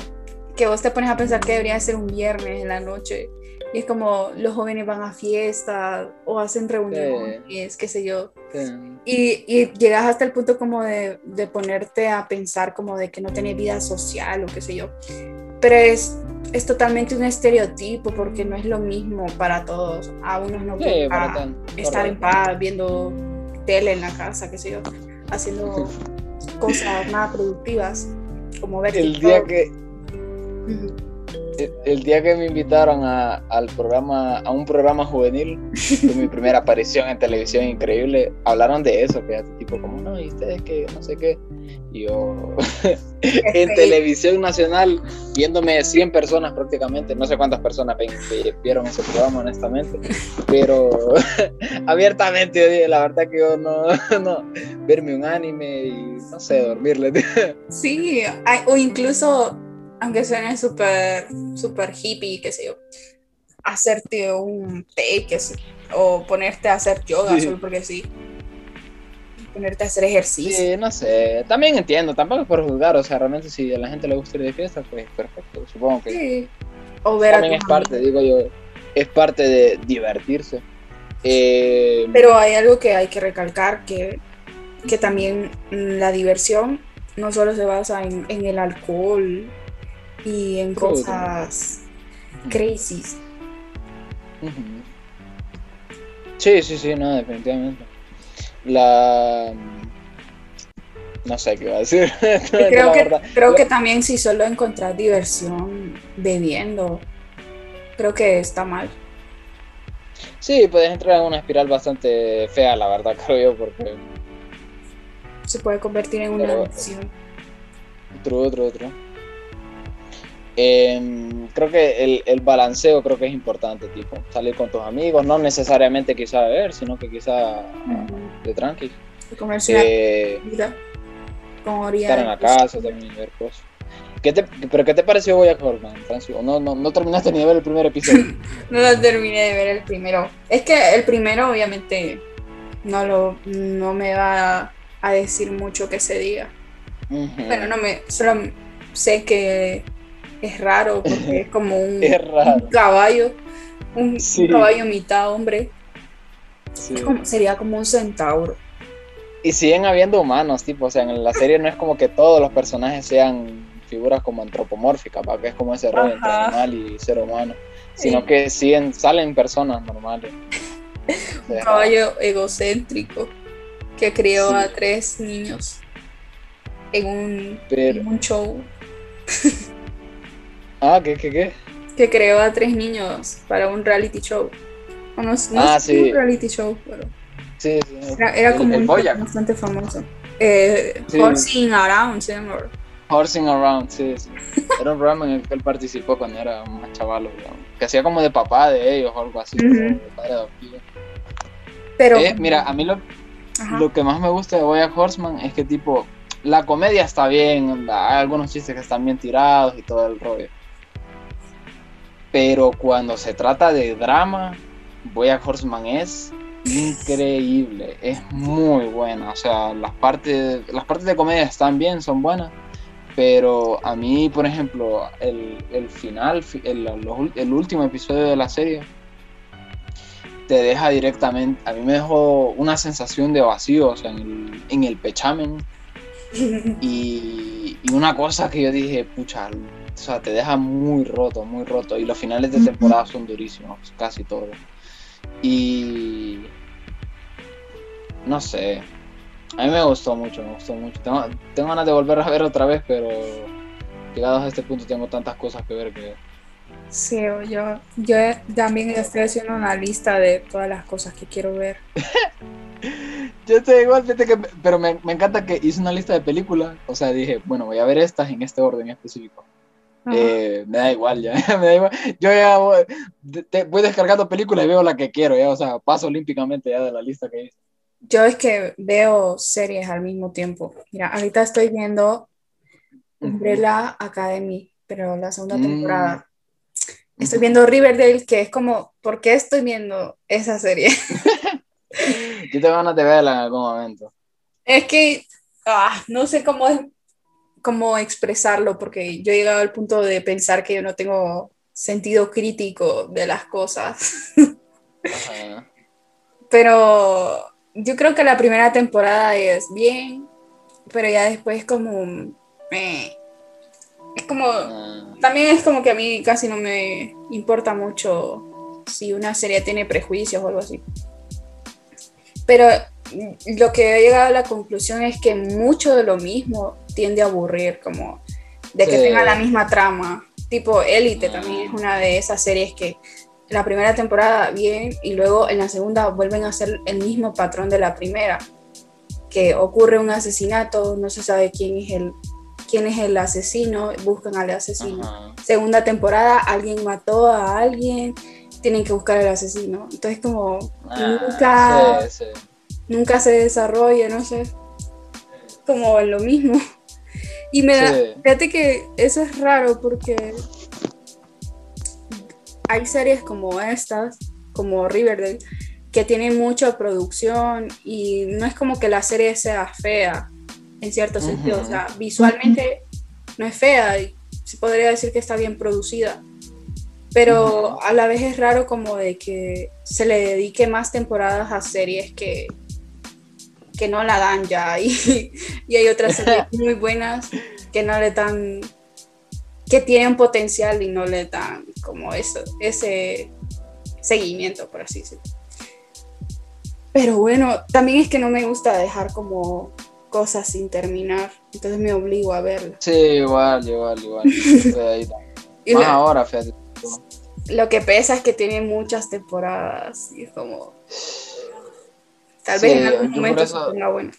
S3: que vos te pones a pensar que debería ser un viernes en la noche. Y es como los jóvenes van a fiestas o hacen reuniones, qué sé yo. Y, y llegas hasta el punto como de, de ponerte a pensar como de que no tenés vida social o qué sé yo. Pero es, es totalmente un estereotipo porque no es lo mismo para todos. A unos no
S2: Sí, para
S3: estar en paz viendo tele en la casa, qué sé yo, haciendo [laughs] cosas más productivas como ver
S2: El
S3: TikTok.
S2: día que. El, el día que me invitaron a, al programa, a un programa juvenil, fue mi primera aparición en televisión increíble, hablaron de eso, que tipo como, no, y ustedes que no sé qué. Y yo [laughs] en televisión nacional, viéndome 100 personas prácticamente, no sé cuántas personas ven- vieron ese programa honestamente, pero [laughs] abiertamente yo dije, la verdad que yo no, [laughs] no, verme un anime y no sé, dormirle.
S3: Sí, o incluso, aunque suene súper súper hippie, qué sé yo, hacerte un té, que sé- o ponerte a hacer yoga
S2: Sí.
S3: solo porque sí. Ponerte a hacer ejercicio.
S2: Sí, no sé, también entiendo, tampoco es por juzgar, o sea, realmente si a la gente le gusta ir de fiesta, pues perfecto, supongo que
S3: Sí. O ver a
S2: también es parte,
S3: amigos.
S2: digo yo, es parte de divertirse. Eh,
S3: Pero hay algo que hay que recalcar, que, que también la diversión no solo se basa en, en el alcohol y en cosas crazy.
S2: Sí, sí, sí, no, definitivamente. La... No sé qué iba a decir. [laughs]
S3: Creo,
S2: la
S3: que,
S2: verdad.
S3: creo que también si solo encontrar diversión bebiendo, creo que está mal.
S2: Sí, puedes entrar en una espiral bastante fea, la verdad, [laughs] creo yo, porque
S3: Se puede convertir en una adicción.
S2: Otro, otro, otro. Em, creo que el, el balanceo creo que es importante, tipo, salir con tus amigos, no necesariamente quizá beber, sino que quizá
S3: Ujú.
S2: de tranqui.
S3: Una
S2: Eh,
S3: con
S2: estar en la casa también ver cosas. ¿Qué te, ¿Pero qué te pareció Boyack Horseman, Francio? ¿O No, no, no terminaste ni de ver el primer episodio? [laughs]
S3: No lo terminé de ver el primero. Es que el primero obviamente no lo no me va a decir mucho que se diga.
S2: Ujú.
S3: Bueno, no me solo sé que es raro porque es como un, [laughs]
S2: Es raro.
S3: un caballo, un, caballo mitad hombre.
S2: Sí.
S3: Es como- sería como un centauro.
S2: Y siguen habiendo humanos, tipo, o sea, en la serie no es como que todos los personajes sean figuras como antropomórficas, ¿va? que es como ese rollo entre animal y ser humano, sino
S3: Sí.
S2: que siguen, salen personas normales. [laughs]
S3: Un caballo egocéntrico que crió
S2: Sí.
S3: a tres niños en un,
S2: Pero-
S3: en un show. [laughs]
S2: Ah, ¿qué, qué, qué?
S3: que creó a tres niños para un reality show. No, no
S2: Ah,
S3: si
S2: sí.
S3: un reality show, pero
S2: Sí, sí.
S3: era, como un bastante famoso. Eh,
S2: Sí.
S3: Horsing Around, llama.
S2: Horsing Around, sí, sí. Era un programa en el que él participó cuando era más chavalo, digamos. Que hacía como de papá de ellos o algo así,
S3: Ujú.
S2: como de padre adoptivo.
S3: Pero
S2: Eh, mira, a mí lo,
S3: Ajá.
S2: Lo que más me gusta de Bojack Horseman es que tipo, la comedia está bien, hay algunos chistes que están bien tirados y todo el rollo. Pero cuando se trata de drama, Bojack Horseman es increíble, es muy buena. O sea, las partes, las partes de comedia están bien, son buenas. Pero a mí, por ejemplo, el, el final, fi- el, el último episodio de la serie, te deja directamente, a mí me dejó una sensación de vacío, o sea, en el, en el pechamen. [laughs] Y, y una cosa que yo dije, pucha, o sea, te deja muy roto, muy roto. Y los finales de temporada son durísimos, casi todos. Y no sé, a mí me gustó mucho, me gustó mucho. Tengo, tengo ganas de volver a ver otra vez, pero llegados a este punto tengo tantas cosas que ver que...
S3: Sí, yo, yo también estoy haciendo una lista de todas las cosas que quiero ver. [laughs]
S2: Yo estoy igual, fíjate que, pero me, me encanta que hice una lista de películas, o sea, dije, bueno, voy a ver estas en este orden específico. Eh, me da igual ya, [laughs] me da igual. Yo ya voy, te- voy descargando películas y veo la que quiero, ya, o sea, paso olímpicamente ya de la lista que hice.
S3: Yo es que veo series al mismo tiempo. Mira, ahorita estoy viendo Umbrella Academy, pero la segunda
S2: Mm.
S3: temporada. Estoy viendo Riverdale, que es como, ¿por qué estoy viendo esa serie? [laughs]
S2: Yo tengo ganas de verla en algún momento.
S3: Es que ah, no sé cómo, es- cómo expresarlo, porque yo he llegado al punto de pensar que yo no tengo sentido crítico de las cosas. [laughs]
S2: Ajá.
S3: Pero yo creo que la primera temporada es bien, pero ya después como... eh, es como...
S2: Ah,
S3: También es como que a mí casi no me importa mucho si una serie tiene prejuicios o algo así. Pero lo que he llegado a la conclusión es que mucho de lo mismo tiende a aburrir, como de que
S2: Sí.
S3: tenga la misma trama. Tipo, Élite también es una de esas series que la primera temporada bien y luego en la segunda vuelven a hacer el mismo patrón de la primera, que ocurre un asesinato, no se sabe quién es el, quién es el asesino, buscan al asesino.
S2: Ajá.
S3: Segunda temporada, alguien mató a alguien, tienen que buscar al asesino. Entonces como
S2: Ah,
S3: nunca,
S2: sí, sí.
S3: nunca se desarrolla, no sé, como lo mismo. Y me da,
S2: Sí.
S3: fíjate que eso es raro porque hay series como estas, como Riverdale, que tienen mucha producción y no es como que la serie sea fea en cierto sentido, o sea, visualmente no es fea, y se podría decir que está bien producida, pero a la vez es raro como de que se le dedique más temporadas a series que, que no la dan ya [laughs] y, y hay otras series [laughs] muy buenas que no le dan que tienen potencial y no le dan como eso, ese seguimiento, por así decirlo. Pero bueno, también es que no me gusta dejar como cosas sin terminar, entonces me obligo a verlas.
S2: Sí, igual, igual, igual. [laughs]
S3: Y
S2: Más
S3: lo,
S2: ahora, fíjate.
S3: lo que pesa es que tiene muchas temporadas y es como... Tal
S2: Sí,
S3: vez en algún momento
S2: eso-
S3: se ponga bueno.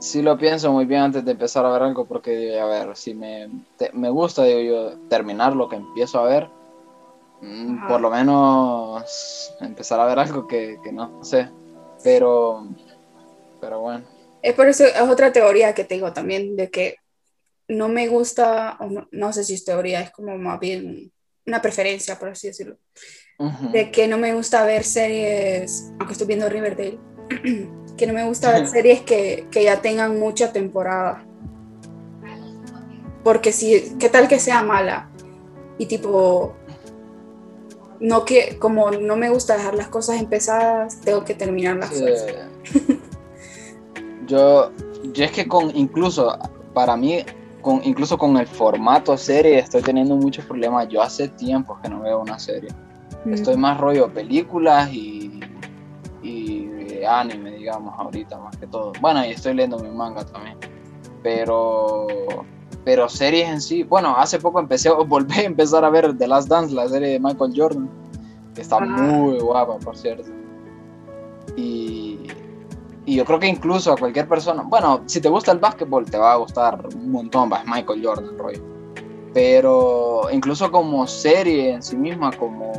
S2: Sí lo pienso muy bien antes de empezar a ver algo porque, digo, a ver, si me, te- me gusta, digo yo, terminar lo que empiezo a ver, mm,
S3: Ajá.
S2: por lo menos empezar a ver algo que, que no sé, pero, pero bueno.
S3: Es por eso, es otra teoría que tengo también, de que no me gusta, o no, no sé si es teoría, es como más bien una preferencia, por así decirlo, De que no me gusta ver series, aunque estoy viendo Riverdale, [clears throat] que no me gusta ver series que, que ya tengan mucha temporada. Porque si, ¿qué tal que sea mala? Y tipo, no que, como no me gusta dejar las cosas empezadas, tengo que terminarlas.
S2: Sí. Yo, yo es que con incluso para mí, con incluso con el formato serie estoy teniendo muchos problemas. Yo hace tiempo que no veo una serie.
S3: Mm.
S2: Estoy más rollo películas y, y anime, digamos, ahorita más que todo. Bueno, y estoy leyendo mi manga también. Pero, pero series en sí, bueno, hace poco empecé, [laughs] volví a empezar a ver The Last Dance, la serie de Michael Jordan, que está muy guapa, por cierto. Y, y yo creo que incluso a cualquier persona, bueno, si te gusta el básquetbol, te va a gustar un montón, va, es Michael Jordan, rollo. Pero incluso como serie en sí misma, como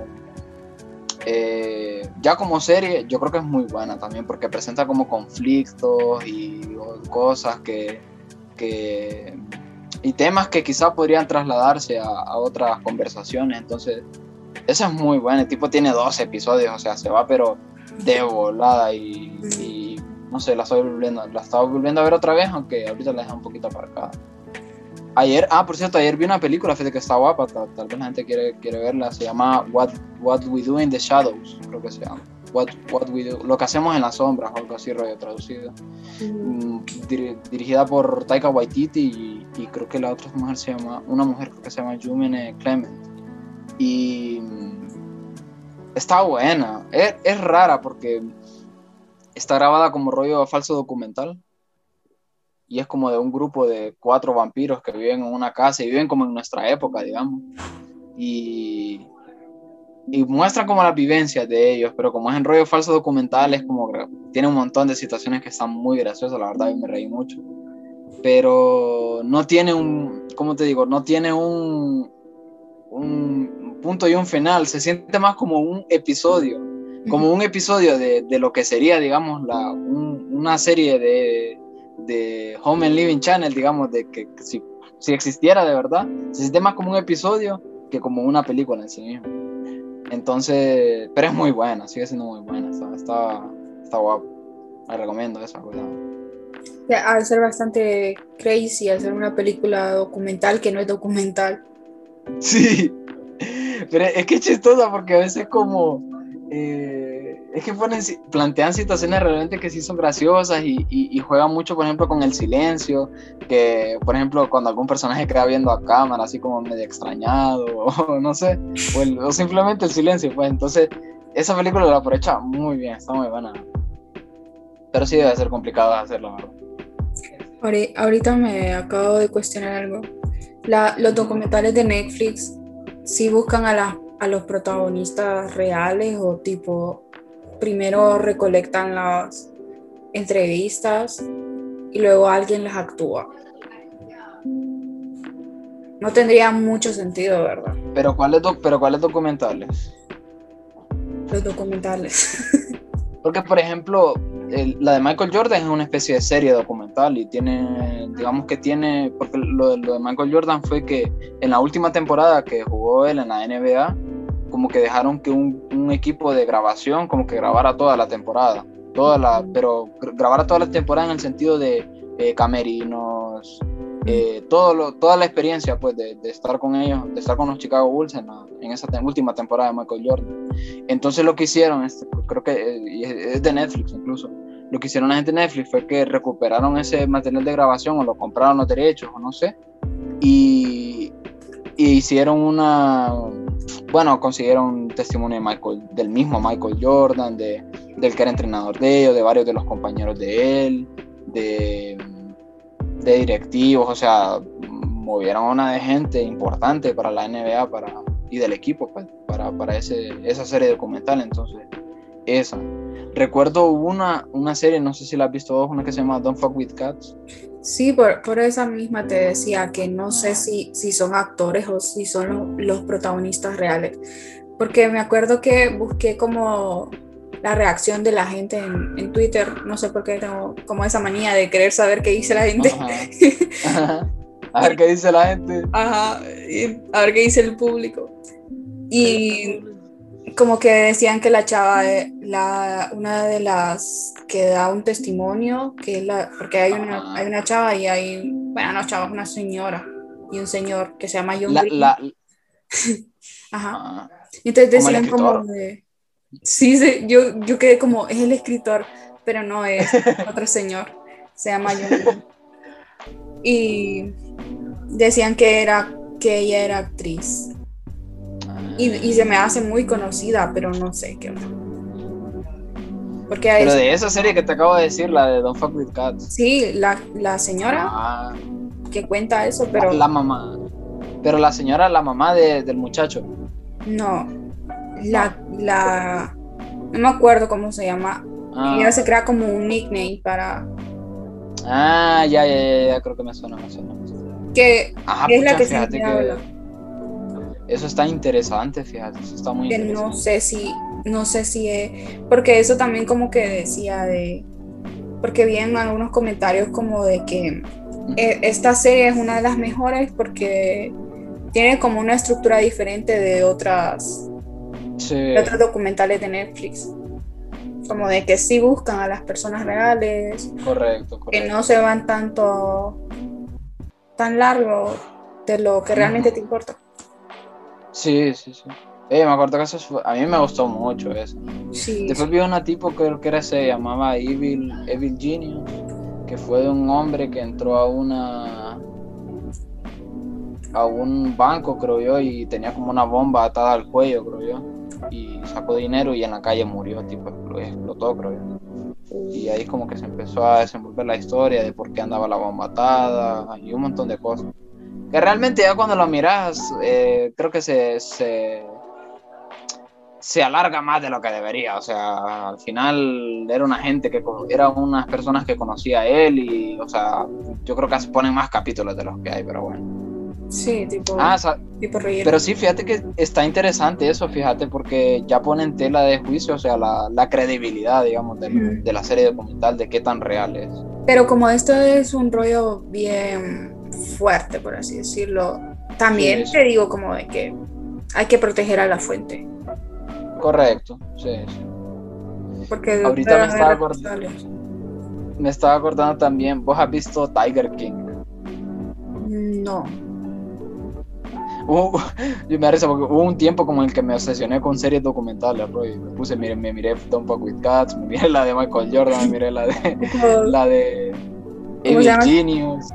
S2: eh, ya como serie, yo creo que es muy buena también porque presenta como conflictos y cosas que, que y temas que quizá podrían trasladarse a, otras conversaciones. Entonces, esa es muy buena. El tipo tiene dos episodios, o sea, se va pero de volada y, y, no sé, la estoy volviendo, la estaba volviendo a ver otra vez, aunque ahorita la dejé un poquito aparcada. Ayer, ah, por cierto, ayer vi una película, fíjate que está guapa, tal, tal vez la gente quiere, quiere verla, se llama What, What We Do in the Shadows, creo que se llama. What, What We Do, lo que hacemos en las sombras, o algo así, rollo traducido.
S3: Mm.
S2: Mm, diri- dirigida por Taika Waititi y, y creo que la otra mujer se llama, una mujer creo que se llama Jumene Clement. Y mm, está buena, es, es rara porque está grabada como rollo falso documental y es como de un grupo de cuatro vampiros que viven en una casa y viven como en nuestra época, digamos. Y, y muestran como las vivencias de ellos, pero como es en rollo falso documental, es como tiene un montón de situaciones que están muy graciosas, la verdad, y me reí mucho. Pero no tiene un, ¿cómo te digo? No tiene un, un punto y un final, se siente más como un episodio, como un episodio de, de lo que sería, digamos, la, un- una serie de, de Home and Living Channel, digamos, de que, que si, si existiera de verdad, se siente más como un episodio que como una película en sí misma. Entonces, pero es muy buena, sigue siendo muy buena, está, está, está guapo. La recomiendo esa, cuidado.
S3: Que Al ser bastante crazy, al ser una película documental que no es documental.
S2: Sí, [laughs] pero es que es chistosa porque a veces como eh, es que ponen, plantean situaciones realmente que sí son graciosas y, juegan mucho, por ejemplo, con el silencio, que por ejemplo cuando algún personaje queda viendo a cámara así como medio extrañado [laughs] o no sé, o, simplemente el silencio, pues entonces esa película la aprovecha muy bien, está muy buena. Pero sí debe ser complicado hacerlo, ¿verdad?
S3: Ahori- Ahorita me acabo de cuestionar algo. Los documentales de Netflix sí buscan a, la- a los protagonistas reales o tipo, primero recolectan las entrevistas y luego alguien las actúa. No tendría mucho sentido, ¿verdad?
S2: Pero ¿cuáles, pero ¿cuáles documentales?
S3: Los documentales. [laughs]
S2: Porque, por ejemplo, el- la de Michael Jordan es una especie de serie documental y tiene, digamos que tiene, porque lo, de- lo de Michael Jordan fue que en la última temporada que jugó él en la NBA, como que dejaron que un, un equipo de grabación como que grabara toda la temporada, toda la, pero gr- grabara toda la temporada en el sentido de eh, camerinos, eh, todo lo, toda la experiencia pues de, de estar con ellos, de estar con los Chicago Bulls en, la- en esa última temporada de Michael Jordan. Entonces lo que hicieron, este, creo que eh, es es de Netflix incluso, lo que hicieron la gente de Netflix fue que recuperaron ese material de grabación o lo compraron los derechos o no sé, y, y hicieron una, bueno, consiguieron testimonio de Michael, del mismo Michael Jordan, de, del que era entrenador de ellos, de varios de los compañeros de él, de, de directivos, o sea, movieron una de gente importante para la NBA para, y del equipo pues, para, para ese, esa serie documental. Entonces, esa. Recuerdo una, una serie, no sé si la has visto vos, una que se llama Don't Fuck With Cats.
S3: Sí, por, por esa misma te decía que no sé si, si son actores o si son lo- los protagonistas reales. Porque me acuerdo que busqué como la reacción de la gente en, en Twitter. No sé por qué tengo como esa manía de querer saber qué dice la gente.
S2: Ajá. [laughs] A ver qué dice la gente.
S3: Ajá, a ver qué dice el público. Y como que decían que la chava, la, una de las que da un testimonio, que la, porque hay una, hay una chava y hay, bueno, no chava, una señora y un señor que se llama John
S2: La,
S3: Green.
S2: la, [laughs]
S3: Ajá.
S2: ah,
S3: Entonces decían como de, sí, sí, yo, yo quedé como, es el escritor, pero no es otro señor, se llama John Green. [laughs] Y decían que era, que ella era actriz. Y, y se me hace muy conocida, pero no sé qué onda. Porque
S2: Pero de esa serie que te acabo de decir, la de Don't Fuck With Cats.
S3: sí, la, la señora
S2: Ah,
S3: que cuenta eso, pero
S2: la mamá. Pero la señora, la mamá de- del muchacho.
S3: no. La, la, no me acuerdo cómo se llama.
S2: Ah,
S3: Ella se crea como un nickname para
S2: ah, ya, ya, ya, ya, creo que me suena, me suena.
S3: que
S2: Ajá,
S3: es la que habla.
S2: que eso está interesante, fíjate, eso está muy
S3: que
S2: interesante.
S3: no sé si, no sé si es, porque eso también como que decía de, porque vi en algunos comentarios como de que eh, esta serie es una de las mejores porque tiene como una estructura diferente de otras,
S2: Sí,
S3: de otros documentales de Netflix. Como de que sí buscan a las personas reales,
S2: correcto,
S3: que
S2: correcto.
S3: no se van tanto, tan largo de lo que realmente te importa.
S2: Sí, sí, sí. Eh, me acuerdo que eso fue- a mí me gustó mucho eso.
S3: Sí,
S2: Después vi una tipo que creo que era, se llamaba Evil, Evil Genius, que fue de un hombre que entró a una a un banco, creo yo, y tenía como una bomba atada al cuello, creo yo, y sacó dinero y en la calle murió, tipo expl- explotó, creo yo. Y ahí como que se empezó a desenvolver la historia de por qué andaba la bomba atada y un montón de cosas. Que realmente ya cuando lo miras, eh, creo que se, se, se alarga más de lo que debería. O sea, al final era una gente que era unas personas que conocía a él y, o sea, yo creo que se ponen más capítulos de los que hay, pero bueno.
S3: sí, tipo,
S2: Ah, sa-
S3: tipo reír.
S2: pero sí, fíjate que está interesante eso, fíjate, porque ya pone en tela de juicio, o sea, la, la credibilidad, digamos, de, de la serie documental, de qué tan real es.
S3: Pero como esto es un rollo bien fuerte, por así decirlo, también
S2: Sí,
S3: te digo como de que hay que proteger a la fuente.
S2: Correcto, sí, sí.
S3: Porque
S2: Ahorita me estaba acordando. Me estaba acordando también, vos has visto Tiger King.
S3: No. [laughs]
S2: Yo me risa porque hubo un tiempo como en el que me obsesioné con series documentales, me puse, mire, me miré Don't Fuck With Cats, me miré la de Michael Jordan, me miré la de, [laughs] la de Evil? Genius,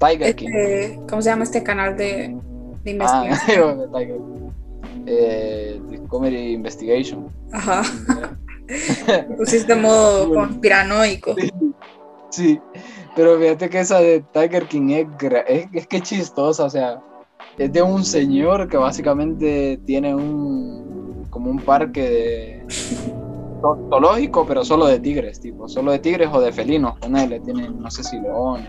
S2: Tiger King.
S3: este, ¿Cómo se llama este canal de, de
S2: Ah,
S3: investigación? [laughs]
S2: Tiger eh, Comedy Investigation.
S3: Ajá. [laughs] Pusiste modo conspiranoico.
S2: Sí, pero fíjate que esa de Tiger King es, es, es que chistosa, o sea, es de un señor que básicamente tiene un como un parque de [laughs] zoológico, pero solo de tigres, tipo, solo de tigres o de felinos, con él, tiene no sé si leones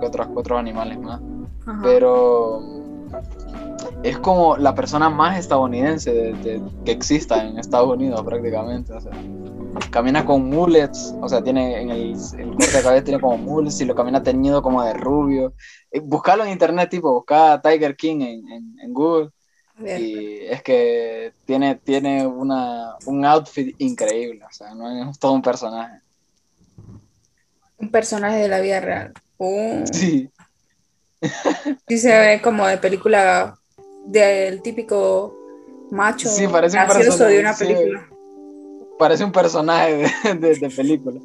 S2: o qué otros, otros animales más.
S3: Ajá.
S2: Pero es como la persona más estadounidense de- de- que exista en Estados Unidos prácticamente. O sea, camina con mullets, o sea, tiene en el, el corte de cabeza tiene como mullets y lo camina teñido como de rubio. Eh, Buscalo en internet, tipo, busca Tiger King en, en- en Google y es que tiene, tiene una, un outfit increíble, o sea, no es todo un personaje.
S3: un personaje de la vida real. Oh.
S2: Sí,
S3: Sí se ve como de película del típico macho
S2: Sí, parece un
S3: gracioso
S2: personaje,
S3: de una
S2: sí.
S3: película.
S2: parece un personaje de, de- de película.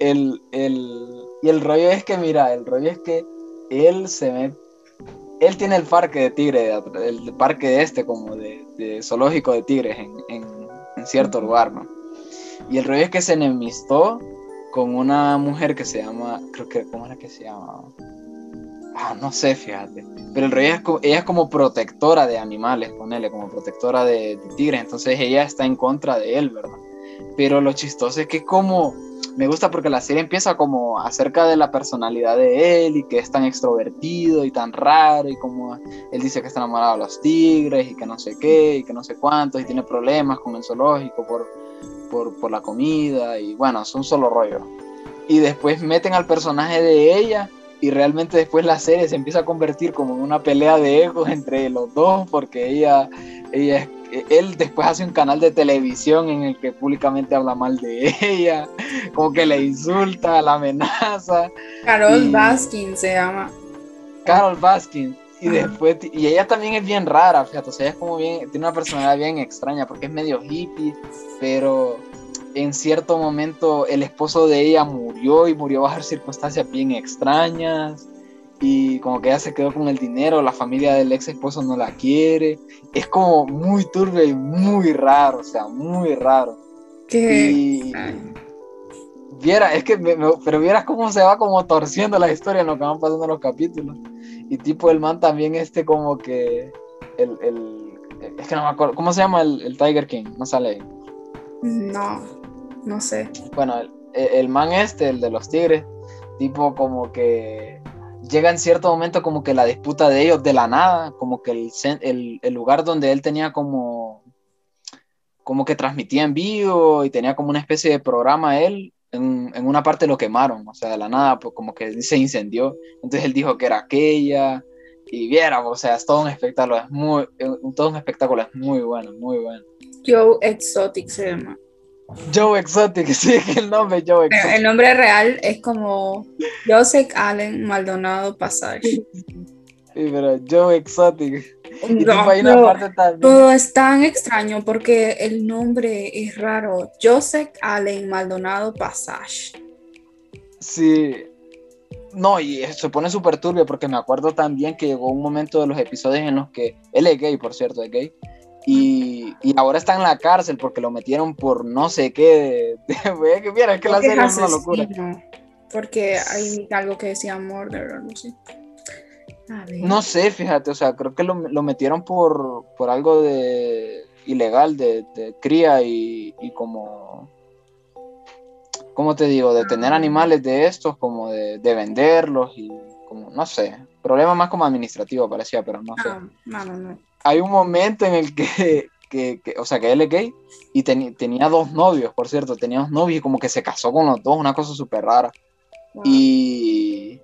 S2: El, el- y el rollo es que, mira, el rollo es que él se ve. Él tiene el parque de tigres, el parque de este, como de, de zoológico de tigres en, en- en cierto lugar, ¿no? Y el rollo es que se enemistó con una mujer que se llama, creo que, ¿cómo era que se llama? Ah, no sé, fíjate. Pero el rollo es ella es como protectora de animales, ponele, como protectora de, de tigres, entonces ella está en contra de él, ¿verdad? Pero lo chistoso es que como me gusta porque la serie empieza como acerca de la personalidad de él y que es tan extrovertido y tan raro y como él dice que está enamorado de los tigres y que no sé qué y que no sé cuántos y tiene problemas con el zoológico por, por, por la comida y bueno, es un solo rollo. Y después meten al personaje de ella y realmente después la serie se empieza a convertir como en una pelea de egos entre los dos porque ella, ella es- él después hace un canal de televisión en el que públicamente habla mal de ella, como que le insulta, la amenaza,
S3: Carol
S2: Y-
S3: Baskin se llama.
S2: Carol Baskin. Y después, y ella también es bien rara, fíjate, o sea, ella es como bien, tiene una personalidad bien extraña porque es medio hippie, pero en cierto momento el esposo de ella murió y murió bajo circunstancias bien extrañas y como que ella se quedó con el dinero, la familia del ex esposo no la quiere, es como muy turbio y muy raro, o sea, muy raro.
S3: Que
S2: Y viera, es que, me- me- pero vieras cómo se va como torciendo la historia en lo que van pasando los capítulos. Y tipo el man también este como que, el, el- es que no me acuerdo, ¿cómo se llama el, el Tiger King? No sale ahí.
S3: no, no sé.
S2: Bueno, el, el man este, el de los tigres, tipo como que llega en cierto momento como que la disputa de ellos de la nada, como que el, el lugar donde él tenía como, como que transmitía en vivo y tenía como una especie de programa él, en, en una parte lo quemaron, o sea, de la nada, pues como que se incendió, entonces él dijo que era aquella, y viera, o sea, es todo un espectáculo, es muy, eh, todo un espectáculo, es muy bueno, muy bueno.
S3: Joe Exotic se llama.
S2: Joe Exotic, [laughs] sí, que el nombre Joe
S3: Pero
S2: Exotic.
S3: el nombre real es como Joseph Allen Maldonado Passage.
S2: Sí, pero Joe Exotic. Y
S3: No,
S2: tipo, hay una
S3: no.
S2: parte también.
S3: Todo es tan extraño porque el nombre es raro. Joseph Allen Maldonado Passage.
S2: Sí. No, y se pone súper turbio porque me acuerdo también que llegó un momento de los episodios en los que él es gay, por cierto, es gay. Y, y ahora está en la cárcel porque lo metieron por no sé qué. Que mira, es que la serie
S3: es
S2: una locura.
S3: Porque hay algo que decía murder o no sé.
S2: No sé, fíjate, o sea, creo que lo, lo metieron por, por algo de ilegal, de, de cría y, y como, ¿cómo te digo? De tener animales de estos, como de, de venderlos y como, no sé, problema más como administrativo parecía, pero no sé.
S3: Ah, no, no, no.
S2: Hay un momento en el que, [laughs] que- que- o sea, que él es gay y tenía dos novios, por cierto, tenía dos novios y como que se casó con los dos, una cosa súper rara.
S3: Wow.
S2: Y,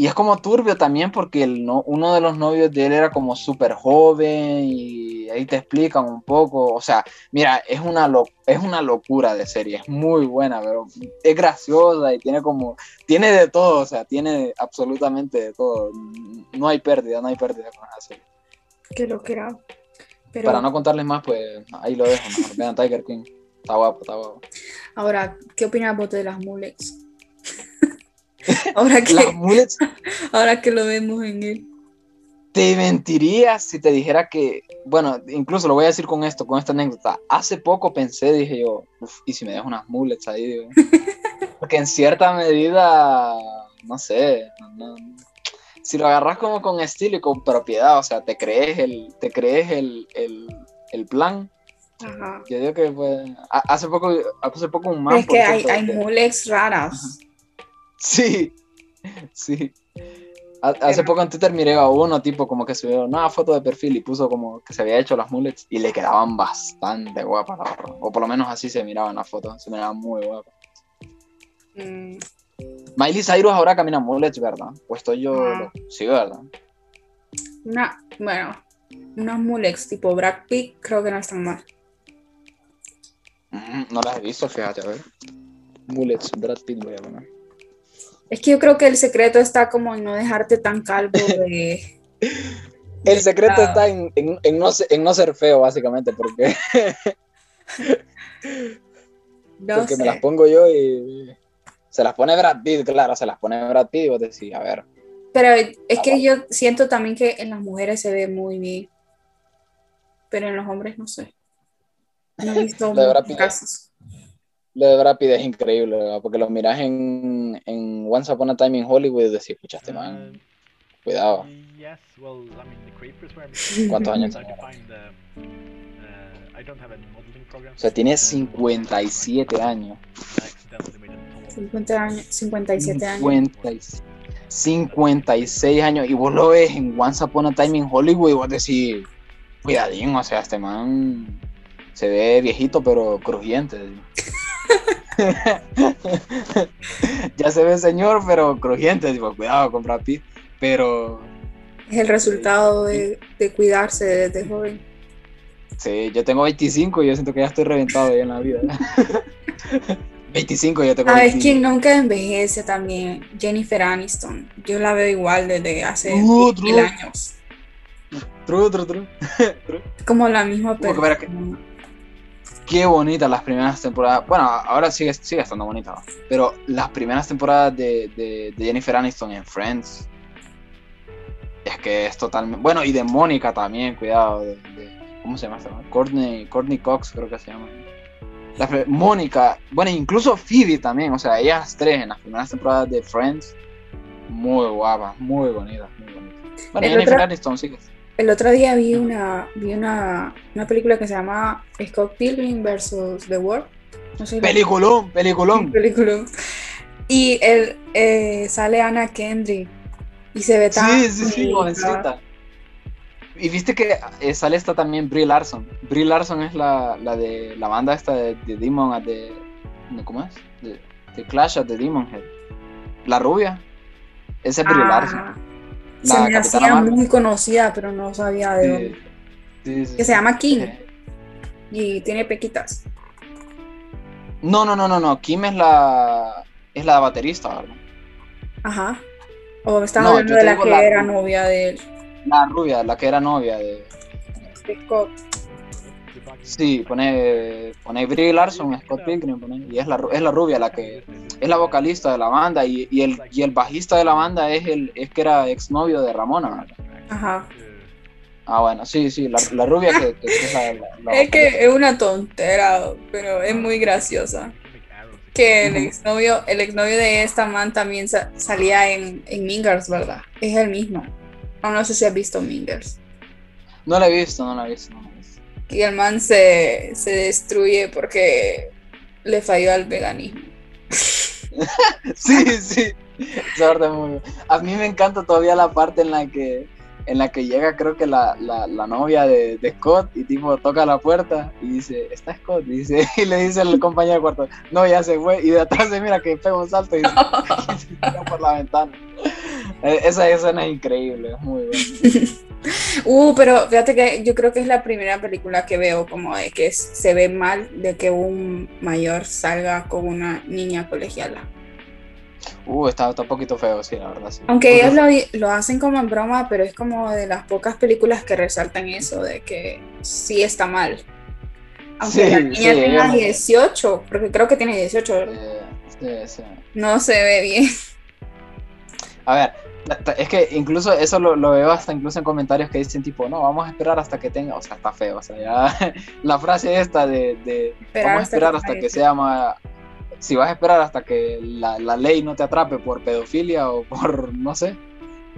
S2: y es como turbio también porque el no, uno de los novios de él era como súper joven y ahí te explican un poco. O sea, mira, es una, lo- es una locura de serie, es muy buena, pero es graciosa y tiene como, tiene de todo, o sea, tiene absolutamente de todo. No hay pérdida, no hay pérdida con esa serie.
S3: Que lo que era. Pero
S2: Para no contarles más, pues ahí lo dejo, vean Tiger King. Está guapo, está guapo.
S3: ahora, ¿qué opinas vos de las mulets? [laughs] ahora, que, [laughs] ahora que lo vemos en él.
S2: Te mentiría si te dijera que, bueno, incluso lo voy a decir con esto, con esta anécdota. Hace poco pensé, dije yo, uff, ¿y si me dejo unas mullets ahí? Digo? [laughs] Porque en cierta medida, no sé, no- si lo agarras como con estilo y con propiedad, o sea, te crees el, te crees el, el, el plan.
S3: Ajá.
S2: Yo digo que pues, ha- hace poco, hace poco un
S3: es que hay, hay
S2: que-
S3: mulex raras.
S2: Sí, sí. Ha- Hace poco en Twitter miré a uno, tipo, como que subió una foto de perfil y puso como que se había hecho las mullets y le quedaban bastante guapas, la verdad. O por lo menos así se miraban las fotos, se miraban muy guapas.
S3: Mm,
S2: Miley Cyrus ahora camina mullets, ¿verdad? O estoy yo.
S3: Ah.
S2: lo- Sí, ¿verdad?
S3: Una, bueno, unas mulex tipo Brad Pitt creo que no están mal.
S2: Mm, No las he visto, fíjate, a ver. Mullets, Brad Pitt, voy a poner.
S3: Es que yo creo que el secreto está como en no dejarte tan calvo [laughs] de...
S2: El secreto está en, en- en no, se- en no ser feo, básicamente, porque, [laughs]
S3: No
S2: porque me las pongo yo y. Se las pone Brad Pitt, claro, se las pone Brad Pitt y vos decís, a ver.
S3: Pero es que yo siento también que en las mujeres se ve muy bien. Pero en los hombres no sé. No he visto [laughs] casos.
S2: Lo de Brad Pitt es increíble, ¿verdad? porque lo miras en, en Once Upon a Time in Hollywood y decís, pucha, este man,
S4: Uh,
S2: cuidado.
S4: Yes, well, I mean, the creepers were missing. [laughs]
S2: ¿Cuántos años
S4: uh, I don't have a modeling program.
S2: O sea, tiene 57 años.
S4: I accidentally made a tall.
S3: 50 años, 57 años.
S2: 50 y- 56 años. Y vos lo ves en Once Upon a Time in Hollywood y vos decís, cuidadín, o sea, este man se ve viejito pero crujiente. [laughs] [laughs] ya se ve señor pero crujiente, tipo, cuidado con Brad Pitt. Pero
S3: Es el resultado de, de cuidarse desde joven.
S2: sí, yo tengo 25 y yo siento que ya estoy reventado ya en la vida. [laughs] 25 yo tengo
S3: ¿Sabes
S2: 25.
S3: quién nunca envejece también? Jennifer Aniston. Yo la veo igual desde hace
S2: Uh,
S3: mil
S2: true.
S3: años.
S2: True, true, true. [laughs]
S3: Como la misma persona.
S2: Qué bonitas las primeras temporadas. Bueno, ahora sigue, sigue estando bonita, ¿no? pero las primeras temporadas de, de- de Jennifer Aniston en Friends. Es que es totalmente. Bueno, y de Mónica también, cuidado. de- ¿Cómo se llama esta? Courtney, Courtney Cox, creo que se llama. Mónica, bueno, incluso Phoebe también, o sea, ellas tres en las primeras temporadas de Friends. Muy guapas, muy bonitas, muy bonitas. Bueno, Jennifer Aniston sigue.
S3: El otro día vi una, vi una, una película que se llama Scott Pilgrim versus The World. No sé la-
S2: Peliculón, peliculón.
S3: Y él, eh, sale Anna Kendrick y se ve tan
S2: Sí, sí, sí,
S3: bonita.
S2: jovencita. Y viste que eh, sale esta también Brie Larson. Brie Larson es la, la de la banda esta de, de Demon at the. no, ¿Cómo es? De, de Clash at the Demon Head. La rubia. Esa es Brie
S3: Ah,
S2: Larson.
S3: Se me hacía
S2: Marvel.
S3: muy conocida, pero no sabía de dónde.
S2: Sí, sí, sí,
S3: Que se llama
S2: Eh,
S3: y tiene pequitas.
S2: No, no, no, no, no. Kim es la. Es la baterista, ¿verdad?
S3: Ajá. O estás
S2: No,
S3: hablando de la que
S2: la-
S3: era novia de él.
S2: La rubia, la que era novia de.
S3: Scott.
S2: Sí, pone, pone Brie Larson, Scott Pilgrim, pone, y es la, es la rubia la que es la vocalista de la banda y, y el, y el bajista de la banda es el es que era exnovio de Ramona. ¿verdad?
S3: Ajá.
S2: Ah, bueno, sí, sí, la, la rubia que, que es la, la-
S3: Es que es una tontera, pero es muy graciosa. Que el exnovio, el exnovio de esta man también sa- salía en, en Mingers, ¿verdad? Es el mismo. No, no sé si has visto Mingers.
S2: No la he visto, no la he visto. No la he visto.
S3: Y el man se, se destruye porque le falló al veganismo. [laughs]
S2: Sí, sí, es muy. A mí me encanta todavía la parte en la que en la que llega creo que la, la, la novia de, de Scott y tipo toca la puerta y dice, está Scott, y, dice, [laughs] y le dice el compañero de cuarto, no, ya se fue, y de atrás se mira que pega un salto y, [laughs] se por la ventana. Eh, Esa escena es increíble, es muy buena. [laughs]
S3: Uh, pero fíjate que yo creo que es la primera película que veo como de que se ve mal de que un mayor salga con una niña colegiala.
S2: Uh, está, está un poquito feo, sí, la verdad. Sí.
S3: Aunque ellos lo, lo hacen como en broma, pero es como de las pocas películas que resaltan eso, de que sí está mal. Aunque
S2: Sí,
S3: la
S2: sí,
S3: niña tenga
S2: ellos no-
S3: 18, porque creo que tiene 18, ¿verdad?
S2: Sí, sí.
S3: no se ve bien.
S2: A ver, es que incluso eso lo, lo veo hasta incluso en comentarios que dicen tipo, no, vamos a esperar hasta que tenga, o sea, está feo, o sea, ya [laughs] la frase esta de, vamos a
S3: hasta
S2: esperar
S3: que
S2: hasta
S3: tenga
S2: que sea más, si vas a esperar hasta que la, la ley no te atrape por pedofilia o por, [laughs] no sé,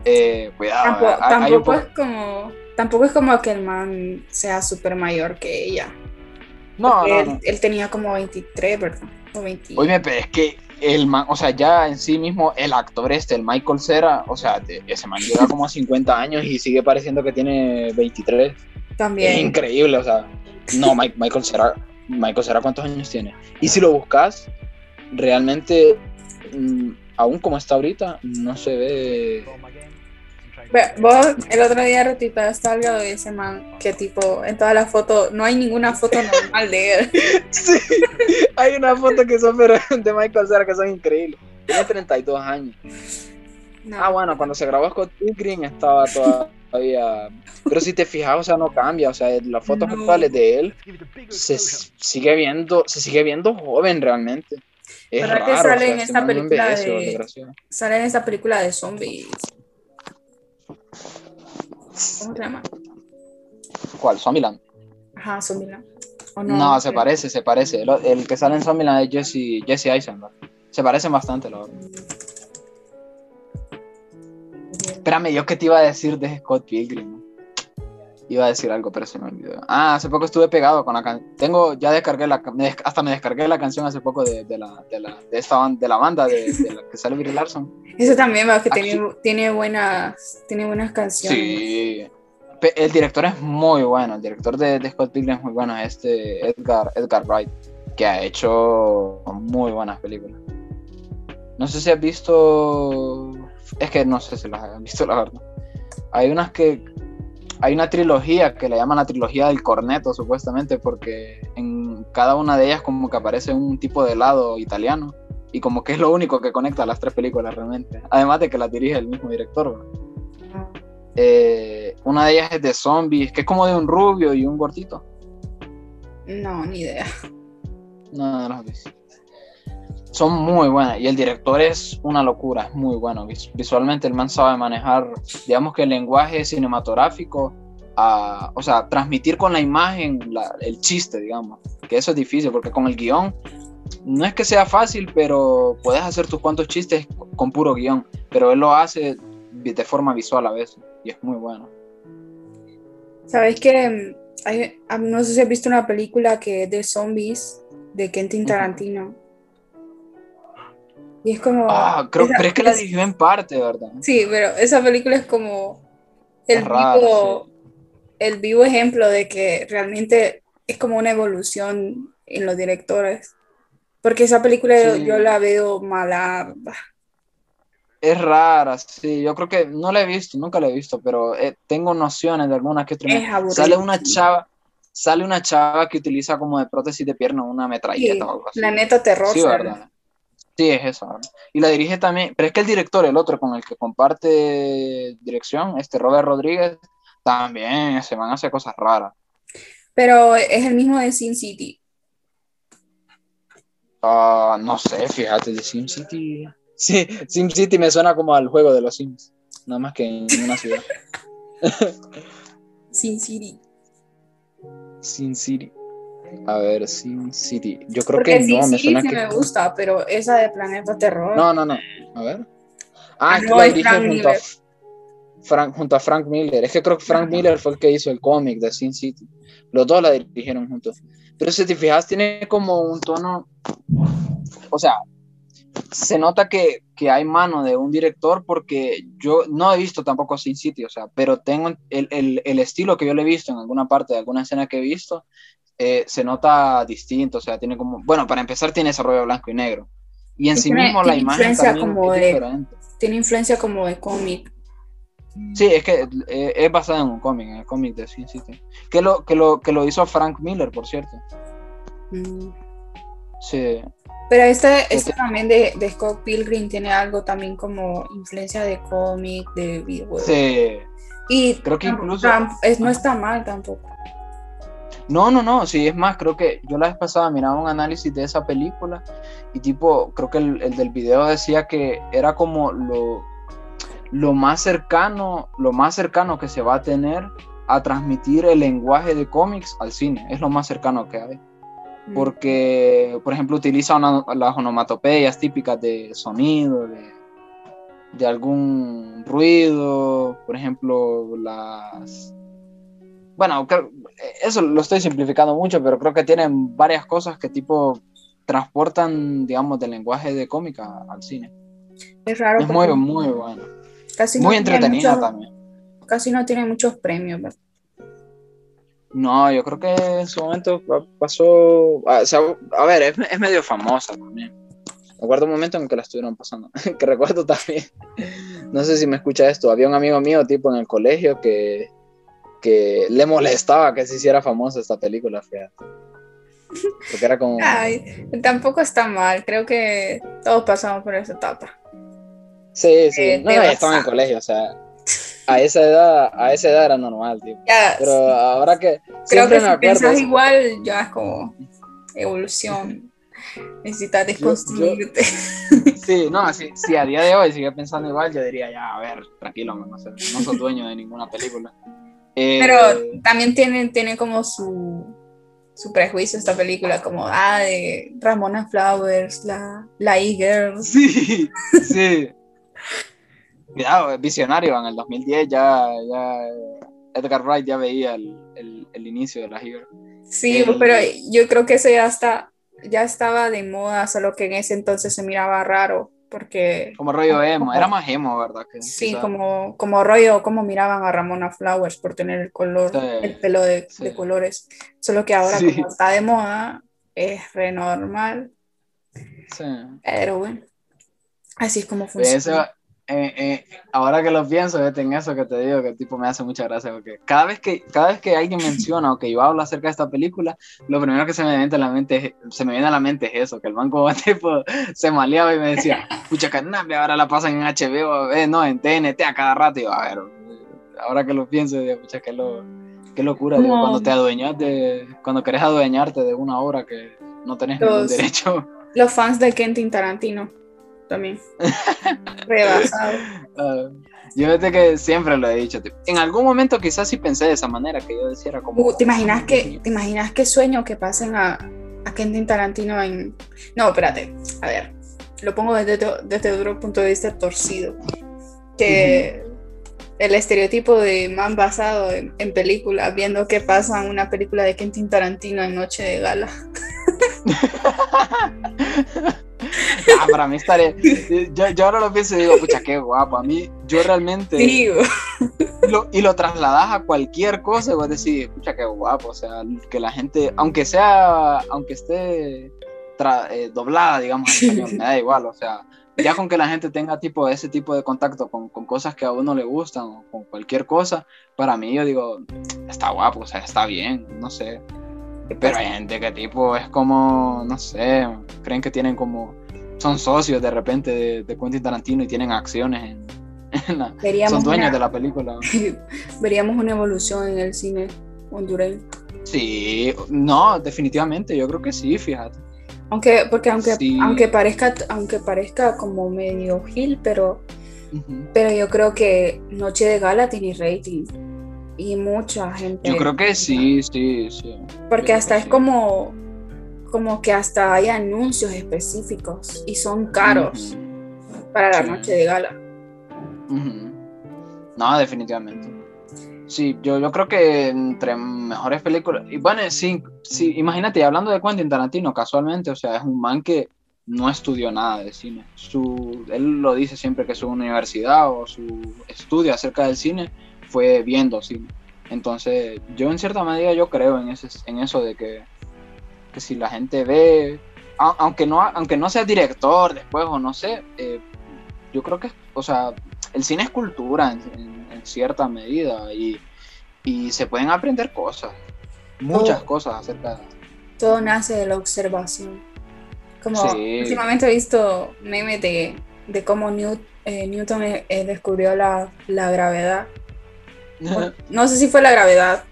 S2: Eh, cuidado, hay un
S3: tampoco
S2: poco-
S3: es como. Tampoco es como que el man sea súper mayor que ella.
S2: No, no,
S3: él, tenía como 23, ¿verdad? O 20.
S2: Oye, pero es que el man, o sea, ya en sí mismo, el actor este, el Michael Cera, o sea, te- ese man llega como a 50 años y sigue pareciendo que tiene 23. Es
S3: También.
S2: increíble, o sea. No, Mi- Michael Cera, Michael Cera, ¿cuántos años tiene? Y si lo buscas, realmente, mm, aún como está ahorita, no se ve.
S3: Vos el otro día retuitaste algo de ese man que tipo en todas las fotos no hay ninguna foto normal de él. [laughs]
S2: Sí, hay una foto que son pero, de Michael Cera que son increíbles. Tiene 32 años.
S3: No.
S2: Ah, bueno, cuando se grabó Scott Pilgrim estaba todavía. Pero si te fijas, o sea, no cambia. O sea, las fotos
S3: No.
S2: actuales de él se sigue viendo, se sigue viendo joven realmente. Es
S3: ¿Verdad
S2: raro,
S3: que
S2: o
S3: sale
S2: sea,
S3: en
S2: este
S3: esta película de-. Sale en esa película de zombies. ¿Cómo se llama?
S2: ¿Cuál? Zombieland.
S3: Ajá, Zombieland. ¿O
S2: No, se parece, se parece. El, el que sale en Zombieland es Jesse, Jesse Eisenberg. Se parecen bastante, la verdad. Espérame, yo qué te iba a decir de Scott Pilgrim. Iba a decir algo, pero se me olvidó. Ah, hace poco estuve pegado con la canción. Tengo, ya descargué la, me hasta me descargué la canción hace poco de, de la, de la, de esta de la banda de, de la que sale Brie Larson.
S3: Eso también veo que
S2: Aquí-
S3: tiene, tiene buenas tiene buenas canciones.
S2: Sí. El director es muy bueno, el director de, de Scott Pilgrim es muy bueno, es este Edgar, Edgar Wright, que ha hecho muy buenas películas. No sé si has visto, es que no sé si las has visto la verdad. Hay unas que, hay una trilogía que le llaman la trilogía del corneto supuestamente porque en cada una de ellas como que aparece un tipo de helado italiano y como que es lo único que conecta las tres películas realmente. Además de que las dirige el mismo director. Eh, una de ellas es de zombies, que es como de un rubio y un gordito.
S3: No, ni idea.
S2: No, no he visto. Son muy buenas y el director es una locura, es muy bueno. Vis- Visualmente el man sabe manejar, digamos que el lenguaje cinematográfico, a- o sea, transmitir con la imagen la- el chiste, digamos. Que eso es difícil porque con el guion no es que sea fácil, pero puedes hacer tus cuantos chistes con puro guion. Pero él lo hace de forma visual a veces y es muy bueno.
S3: ¿Sabes que hay, no sé si has visto una película que es de zombies de Quentin. Tarantino? Y es como...
S2: Ah, creo,
S3: esa-
S2: pero es que la dirigió en parte, ¿verdad?
S3: Sí, pero esa película es como el
S2: raro,
S3: vivo, el vivo ejemplo de que realmente es como una evolución en los directores. Porque esa película yo-
S2: Sí.
S3: yo la veo mala.
S2: Es rara, sí. Yo creo que no la he visto, nunca la he visto, pero eh, tengo nociones de algunas que otras. Sale una chava, sale una chava que utiliza como de prótesis de pierna una metralleta
S3: Sí,
S2: o algo así.
S3: la neta terror.
S2: Sí. ¿verdad? Sí, es eso. ¿verdad? Y la dirige también, pero es que el director, el otro con el que comparte dirección, este Robert Rodríguez, también se van a hacer cosas raras.
S3: Pero es el mismo de Sin City.
S2: Ah, no sé, fíjate, de SimCity. Sí, SimCity me suena como al juego de los Sims, nada más que en una ciudad. [laughs]
S3: Sin City.
S2: Sin City. A ver, Sin City. Yo creo
S3: Porque
S2: que
S3: Sin
S2: no, me suena
S3: sí
S2: que.
S3: me gusta, pero esa de Planeta Terror.
S2: No, no, no. A ver. Ah, es que
S3: No,
S2: la
S3: es
S2: dirige
S3: Frank
S2: junto a. Frank, junto a Frank Miller. Es que creo que Frank. Miller fue el que hizo el cómic de Sin City. Los dos la dirigieron juntos. Pero si te fijas, tiene como un tono. O sea, se nota que, que hay mano de un director porque yo no he visto tampoco Sin City, o sea, pero tengo el, el, el estilo que yo le he visto en alguna parte de alguna escena que he visto, eh, se nota distinto, o sea, tiene como, bueno, para empezar tiene ese rollo blanco y negro. Y en
S3: Sí,
S2: mismo la
S3: tiene
S2: imagen
S3: influencia
S2: también
S3: como
S2: es
S3: de-
S2: diferente.
S3: Tiene influencia como de cómic.
S2: Sí, es que eh, es basada en un cómic, en el cómic de Sin City. Que lo, que, lo, que lo hizo Frank Miller, por cierto.
S3: Mm.
S2: Sí,
S3: Pero este, este
S2: Este-
S3: también de, de Scott Pilgrim tiene algo también como influencia de cómic, de videojuegos.
S2: sí.
S3: Y
S2: Creo que incluso-
S3: no está mal tampoco.
S2: No, no, no, sí, es más, creo que yo la vez pasada miraba un análisis de esa película y tipo, creo que el, el del video decía que era como lo, lo más cercano, lo más cercano que se va a tener a transmitir el lenguaje de cómics al cine, es lo más cercano que hay,
S3: Mm.
S2: porque, por ejemplo, utiliza una- las onomatopeyas típicas de sonido, de, de algún ruido, por ejemplo, las... Bueno, eso lo estoy simplificando mucho, pero creo que tienen varias cosas que tipo transportan, digamos, del lenguaje de cómica al cine.
S3: Es raro.
S2: Es muy, muy bueno.
S3: casi no
S2: Muy
S3: tiene
S2: entretenida
S3: muchos-
S2: también.
S3: Casi no tiene muchos premios. ¿verdad?
S2: No, yo creo que en su momento pa- pasó. A, o sea, a ver, es, es medio famosa también. Recuerdo un momento en que la estuvieron pasando. [laughs] que recuerdo también. No sé si me escucha esto. Había un amigo mío, tipo en el colegio, que, que le molestaba que se hiciera famosa esta película, fíjate. Porque era como.
S3: Ay, tampoco está mal. Creo que todos pasamos por esa etapa.
S2: Sí, sí.
S3: eh,
S2: no, estaba en el colegio, o sea. A esa edad, a esa edad era normal.
S3: Ya,
S2: Pero ahora que.
S3: creo que
S2: me
S3: si
S2: acuerdo.
S3: piensas igual, ya es como evolución. Necesitas desconstruirte. [laughs]
S2: Sí, no, si, si a día de hoy sigue pensando igual, yo diría, ya, a ver, tranquilo, no, no soy dueño de ninguna película. Eh,
S3: Pero también tiene, tiene como su, su prejuicio esta película, como, ah, de Ramona Flowers, la, la e-girl.
S2: Sí, sí. Es visionario, en el 2010 ya, ya eh, Edgar Wright ya veía el, el- el inicio de la Hero.
S3: Sí,
S2: El-
S3: pero yo creo que eso ya está, ya estaba de moda, solo que en ese entonces se miraba raro, porque
S2: Como rollo emo, era más emo, ¿verdad? Que,
S3: sí,
S2: quizá.
S3: como, como rollo, como miraban a Ramona Flowers por tener el color,
S2: Sí,
S3: el pelo de,
S2: sí.
S3: de colores. Solo que ahora
S2: Sí.
S3: como está de moda, es re normal,
S2: Sí.
S3: pero bueno, así es como funciona.
S2: Eh, eh, ahora que lo pienso, fíjate en eso que te digo, que tipo me hace mucha gracia, porque cada vez que, cada vez que alguien menciona o que yo hablo acerca de esta película, lo primero que se me viene a la mente es, se me viene a la mente es eso, que el banco [laughs] tipo se maleaba y me decía, pucha canapia, ahora la pasan en HBO, eh, no, en TNT a cada rato, y yo, a ver, ahora que lo pienso, digo, pucha, qué, lo, qué locura, digo, cuando te adueñas de, cuando querés adueñarte de una obra que no tenés ningún
S3: Los-
S2: derecho.
S3: Los fans de Quentin Tarantino también. [laughs] Rebasado.
S2: Ah, yo desde que siempre lo he dicho, tipo, en algún momento quizás sí pensé de esa manera, que yo decía como...
S3: Uh, ¿te, imaginas que, ¿Te imaginas qué sueño que pasen a, a Quentin Tarantino en... No, espérate, a ver, lo pongo desde, desde otro punto de vista torcido. Que el estereotipo de man basado en, en películas, viendo qué pasa en una película de Quentin Tarantino en Noche de Gala. [laughs] [laughs]
S2: Ah, para mí estaría... Yo, yo ahora lo pienso y digo, pucha, qué guapo. A mí, yo realmente... Y lo, y lo trasladas a cualquier cosa y vos decís, escucha, qué guapo, o sea, que la gente, aunque sea, aunque esté tra- eh, doblada, digamos, en español, me da igual, o sea, ya con que la gente tenga tipo ese tipo de contacto con, con cosas que a uno le gustan o con cualquier cosa, para mí yo digo, está guapo, o sea, está bien, no sé, pero hay gente que tipo es como, no sé, creen que tienen como, son socios de repente de, de Quentin Tarantino y tienen acciones en, [laughs] en la- son dueños
S3: una,
S2: de la película. [laughs]
S3: veríamos una evolución en el cine hondureño.
S2: Sí, no, definitivamente, yo creo que sí, fíjate.
S3: Aunque, porque aunque,
S2: Sí.
S3: aunque parezca, aunque parezca como medio gil, pero. Pero yo creo que Noche de Gala tiene rating. Y mucha gente.
S2: Yo creo que sí, sí, sí.
S3: Porque hasta es como, como que hasta hay anuncios específicos y son caros para la. Noche de Gala.
S2: No, definitivamente. Sí, yo, yo creo que entre mejores películas. Y bueno, sí, sí, imagínate, hablando de Quentin Tarantino, casualmente, o sea, es un man que no estudió nada de cine. Su, él lo dice siempre que su universidad o su estudio acerca del cine fue viendo cine. Entonces, yo en cierta medida yo creo en, ese, en eso de que, que si la gente ve, a- aunque no, aunque no sea director después o no sé, eh, yo creo que, o sea, el cine es cultura en, en- en cierta medida y, y se pueden aprender cosas, muchas cosas acerca de...
S3: Todo nace de la observación. Como
S2: Sí.
S3: últimamente he visto memes de, de cómo Newt- eh, Newton eh, descubrió la, la gravedad. [laughs] No sé si fue la gravedad,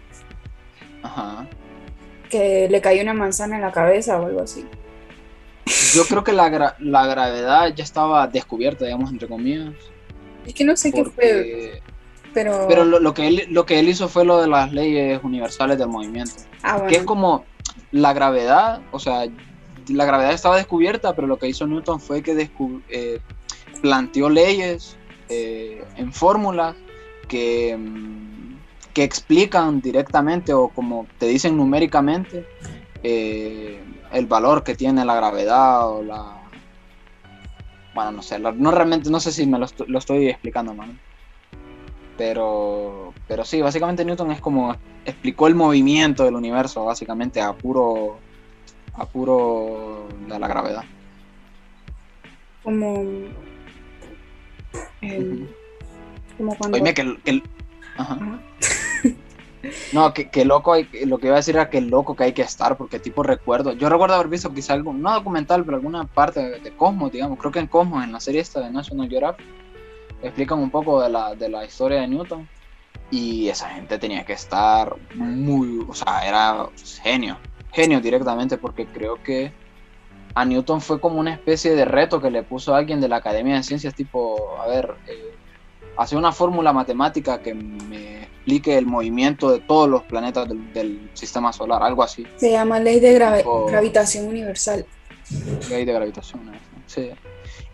S2: Ajá.
S3: Que le cayó una manzana en la cabeza o algo así.
S2: Yo creo que la, gra- la gravedad ya estaba descubierta, digamos, entre comillas.
S3: Es que no sé qué fue,
S2: porque-
S3: pero...
S2: Pero lo, lo que él, lo que él hizo fue lo de las leyes universales del movimiento.
S3: ah,
S2: Que es
S3: bueno.
S2: como la gravedad, o sea, la gravedad estaba descubierta, pero lo que hizo Newton fue que eh, planteó leyes eh, en fórmulas que, mm, que explican directamente o como te dicen numéricamente eh, el valor que tiene la gravedad o la... Bueno, no sé, la- no realmente, no sé si me lo, estoy explicando mal. Pero, pero sí, básicamente Newton es como explicó el movimiento del universo, básicamente a puro, a puro de la gravedad.
S3: Como. [laughs] eh, como cuando.
S2: Oíme que, el- que. Ajá. No, que, que loco, hay, lo que iba a decir era que loco que hay que estar, porque tipo recuerdo, yo recuerdo haber visto quizá algún, no documental, pero alguna parte de, Cosmos, digamos, creo que en Cosmos, en la serie esta de National Geographic, explican un poco de la, de la historia de Newton, y esa gente tenía que estar muy, o sea, era genio, genio directamente, porque creo que a Newton fue como una especie de reto que le puso alguien de la Academia de Ciencias, tipo, a ver, eh, hacer una fórmula matemática que me explique el movimiento de todos los planetas del, del sistema solar, algo así,
S3: Se llama ley de gravitación universal.
S2: ley de gravitación. ¿no? Sí.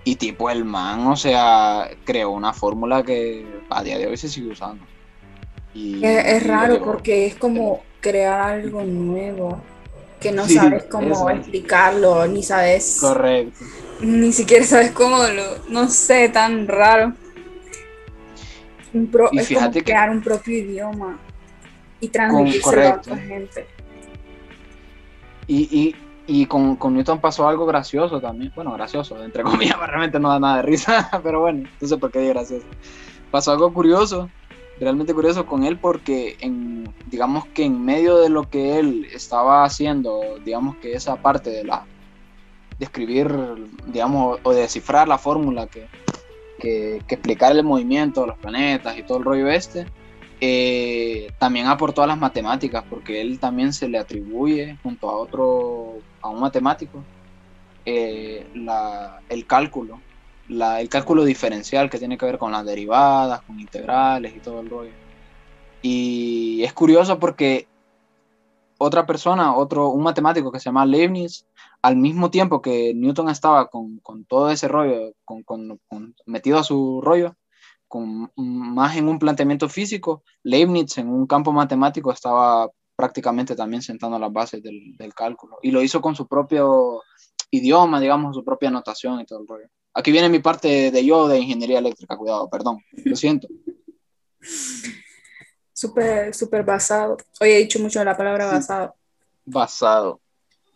S2: Y tipo el man, o sea, creó una fórmula que a día de hoy se sigue usando. Y,
S3: Es, raro porque es como crear algo nuevo que no
S2: Sí,
S3: sabes cómo
S2: eso.
S3: explicarlo, ni sabes,
S2: Correcto.
S3: ni siquiera sabes cómo lo, no sé, tan raro. Un pro-
S2: Y
S3: es como
S2: fíjate que-
S3: crear un propio idioma y transmitírselo a otra gente.
S2: Y, y, y con, con Newton pasó algo gracioso también. Bueno, gracioso, entre comillas, [laughs] realmente no da nada de risa, [laughs] pero bueno, no sé por qué digo gracioso. Pasó algo curioso, realmente curioso con él porque en, digamos que en medio de lo que él estaba haciendo, digamos que esa parte de la de escribir, digamos, o de descifrar la fórmula que, que, explicar el movimiento de los planetas y todo el rollo este, eh, también aportó a las matemáticas, porque él también se le atribuye, junto a otro, a un matemático, eh, la- el cálculo, la- el cálculo diferencial que tiene que ver con las derivadas, con integrales y todo el rollo. Y es curioso porque otra persona, otro, un matemático que se llama Leibniz, al mismo tiempo que Newton estaba con, con todo ese rollo, con, con- metido a su rollo, con, más en un planteamiento físico, Leibniz en un campo matemático estaba prácticamente también sentando las bases del, del cálculo. Y lo hizo con su propio idioma, digamos, su propia notación y todo el rollo. Aquí viene mi parte de yo de ingeniería eléctrica, cuidado, perdón, lo siento.
S3: Súper, súper basado. Hoy he dicho mucho la palabra
S2: Sí.
S3: basado.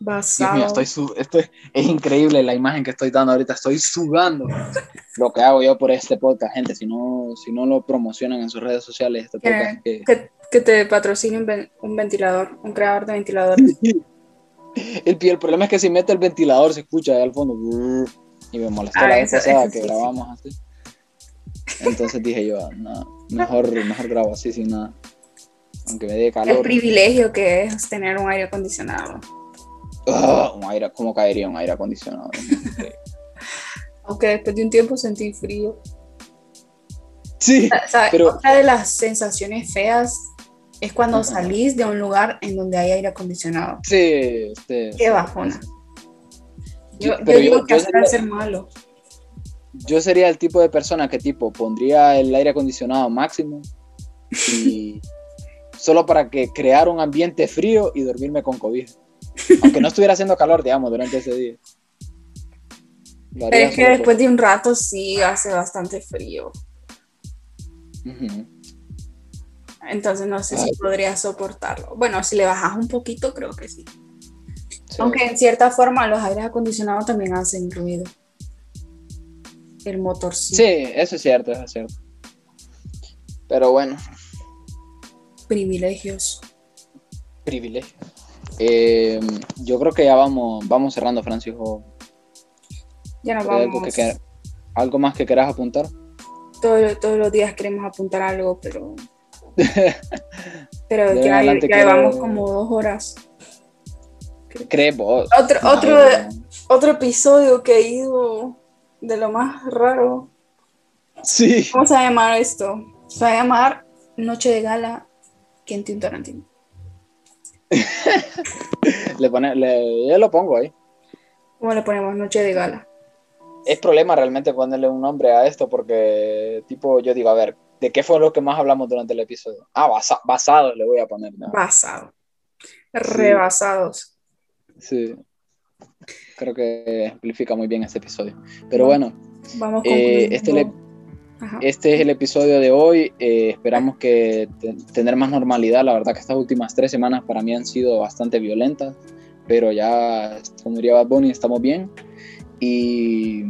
S2: Basado. Dios
S3: Basado.
S2: mío, estoy, estoy, es increíble la imagen que estoy dando ahorita, estoy sudando. [laughs] Lo que hago yo por este podcast, gente, si no, si no lo promocionan en sus redes sociales, este podcast que...
S3: que, que te patrocine un, ven- un ventilador, un creador de ventiladores. [laughs]
S2: El, el problema es que si mete el ventilador se escucha ahí al fondo. Y me molestó
S3: Ah,
S2: la vez pasada que
S3: sí,
S2: grabamos así. Entonces dije yo, no, mejor, mejor grabo así sin nada. Aunque me dé
S3: El
S2: calor.
S3: privilegio que es tener un aire acondicionado.
S2: Ah, un aire, ¿Cómo caería un aire acondicionado? [laughs]
S3: Aunque después de un tiempo sentí frío.
S2: Sí,
S3: O sea,
S2: Pero-
S3: Otra de las sensaciones feas es cuando
S2: Ajá.
S3: salís de un lugar en donde hay aire acondicionado.
S2: sí. este,
S3: Qué bajona. Yo,
S2: Yo-
S3: yo digo
S2: yo-
S3: que
S2: sería-
S3: ser malo.
S2: Yo sería el tipo de persona que tipo pondría el aire acondicionado máximo y [laughs] solo para que crear un ambiente frío y dormirme con cobija. Aunque no estuviera haciendo calor, digamos, durante ese día.
S3: Pero es que después de un rato sí hace bastante frío. Entonces no sé si podría soportarlo. Bueno, si le bajas un poquito, creo que sí.
S2: Sí.
S3: Aunque en cierta forma los aires acondicionados también hacen ruido. El motor sí.
S2: Sí, eso es cierto, eso es cierto. Pero bueno,
S3: Privilegios.
S2: privilegio. Eh, yo creo que ya vamos, vamos cerrando, Francisco.
S3: Ya nos
S2: ¿Hay algo,
S3: vamos.
S2: que, ¿Algo más que quieras apuntar?
S3: Todo- todos los días queremos apuntar algo, pero. [laughs] Pero ya,
S2: adelante
S3: ya
S2: quiero-
S3: llevamos como dos horas.
S2: ¿Crees vos?
S3: Otro,
S2: No,
S3: otro,
S2: no.
S3: otro episodio que he ido de lo más raro.
S2: Sí.
S3: ¿Cómo se va a llamar esto? Se va a llamar Noche de Gala Quentin Tarantino. [laughs]
S2: Le pone, le, yo lo pongo ahí.
S3: ¿Cómo le ponemos Noche de Gala?
S2: es problema realmente ponerle un nombre a esto porque, tipo, yo digo, a ver, ¿de qué fue lo que más hablamos durante el episodio? Ah, basa- basado le voy a poner. ¿no?
S3: Basado. Rebasados.
S2: Sí. Creo que ejemplifica muy bien este episodio. Pero bueno,
S3: Vamos
S2: eh, este, le- Este es el episodio de hoy. Eh, esperamos que te- tener más normalidad. La verdad que estas últimas tres semanas para mí han sido bastante violentas. Pero ya, como diría Bad Bunny, estamos bien. Y,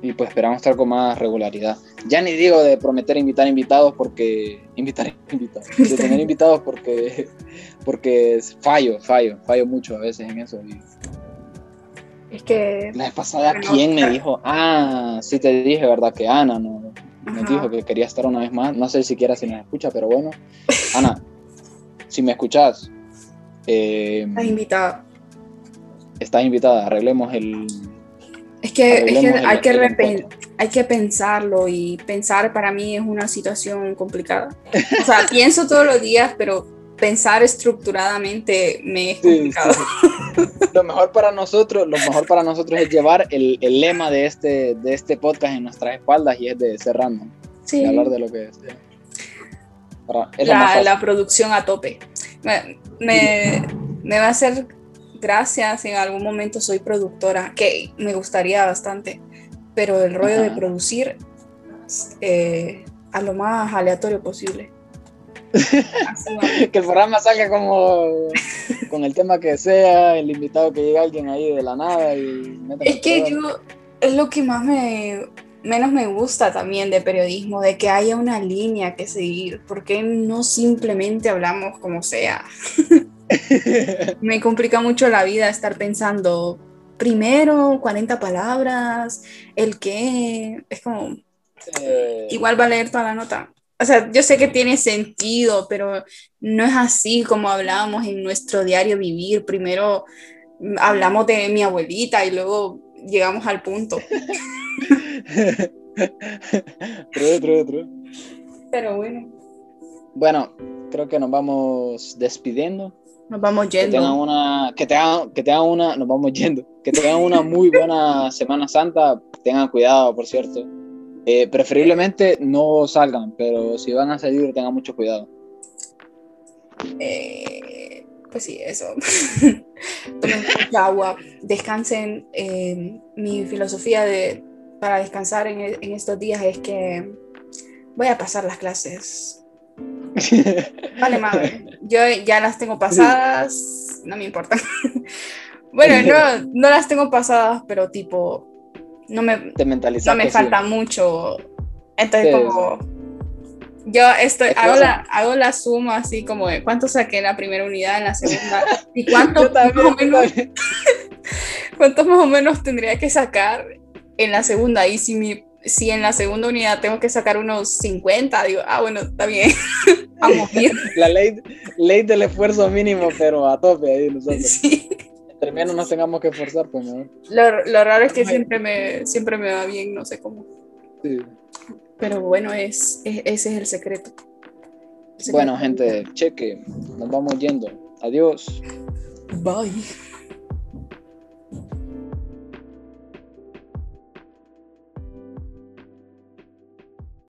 S2: y pues esperamos estar con más regularidad. Ya ni digo de prometer invitar invitados porque... Invitar [laughs] invitados. De tener invitados porque... Porque fallo, fallo, fallo mucho a veces en eso.
S3: Es que.
S2: la vez pasada,
S3: Bueno,
S2: ¿quién me dijo? Ah, sí te dije, ¿verdad? Que Ana no, me dijo que quería estar una vez más. No sé siquiera si nos escucha, pero bueno. Ana, si me escuchas, eh,
S3: Estás invitada.
S2: estás invitada. Arreglemos el.
S3: Es que, es que
S2: arreglemos el-
S3: hay, que
S2: el
S3: hay que pensarlo y pensar para mí es una situación complicada. O sea, [laughs] pienso todos los días, pero pensar estructuradamente me es
S2: Sí,
S3: complicado.
S2: sí. Lo mejor para nosotros, lo mejor para nosotros es llevar el, el lema de este, de este podcast en nuestras espaldas y es de ser random,
S3: Sí.
S2: de hablar de lo que sea. Para- es
S3: la, la producción a tope. Me, me, me va a hacer gracias si en algún momento soy productora, que me gustaría bastante, pero el rollo de
S2: Ajá.
S3: producir eh, a lo más aleatorio posible. [laughs]
S2: Que el programa salga como con el tema que sea, el invitado que llegue alguien ahí de la nada y
S3: Es que
S2: el
S3: yo, es lo que más me, menos me gusta también de periodismo, de que haya una línea que seguir, porque no simplemente hablamos como sea. [laughs] Me complica mucho la vida estar pensando primero 40 palabras, el qué, es como, igual va a leer toda la nota. O sea, yo sé que tiene sentido, pero no es así como hablábamos en nuestro diario vivir. Primero mm, hablamos de mi abuelita y luego llegamos al punto. [laughs]
S2: true, true, true.
S3: Pero bueno,
S2: Bueno, creo que nos vamos despidiendo.
S3: nos vamos
S2: Que tengan
S3: yendo.
S2: una, que tengan, que tengan una, nos vamos yendo. Que tengan una muy buena Semana Santa. Tengan cuidado, por cierto. Eh, preferiblemente no salgan, pero si van a salir tengan mucho cuidado.
S3: Eh, pues sí, eso. [laughs] Tomen mucha agua, descansen. Eh, mi filosofía de, para descansar en, en estos días es que voy a pasar las clases [laughs] Vale, madre. Yo ya las tengo pasadas, no me importa. [laughs] bueno, no, no las tengo pasadas, pero tipo, no me,
S2: Te
S3: no me
S2: sí.
S3: falta mucho. Entonces,
S2: Sí,
S3: como, yo estoy, hago la, hago la suma así como de cuánto saqué en la primera unidad, en la segunda, [laughs] y cuánto más o menos, [laughs] cuánto más o menos tendría que sacar en la segunda. Y si mi si en la segunda unidad tengo que sacar unos 50, digo, ah, bueno, está bien. [laughs] Vamos bien.
S2: La ley, ley del esfuerzo mínimo, pero a tope ahí nosotros.
S3: Sí.
S2: Menos nos tengamos que esforzar, pues mejor.
S3: Lo, lo raro es que siempre me, siempre me va bien, no sé cómo.
S2: Sí.
S3: Pero bueno, es, es- ese es el secreto. El secreto.
S2: Bueno, gente, cheque. Nos vamos yendo. Adiós.
S3: Bye.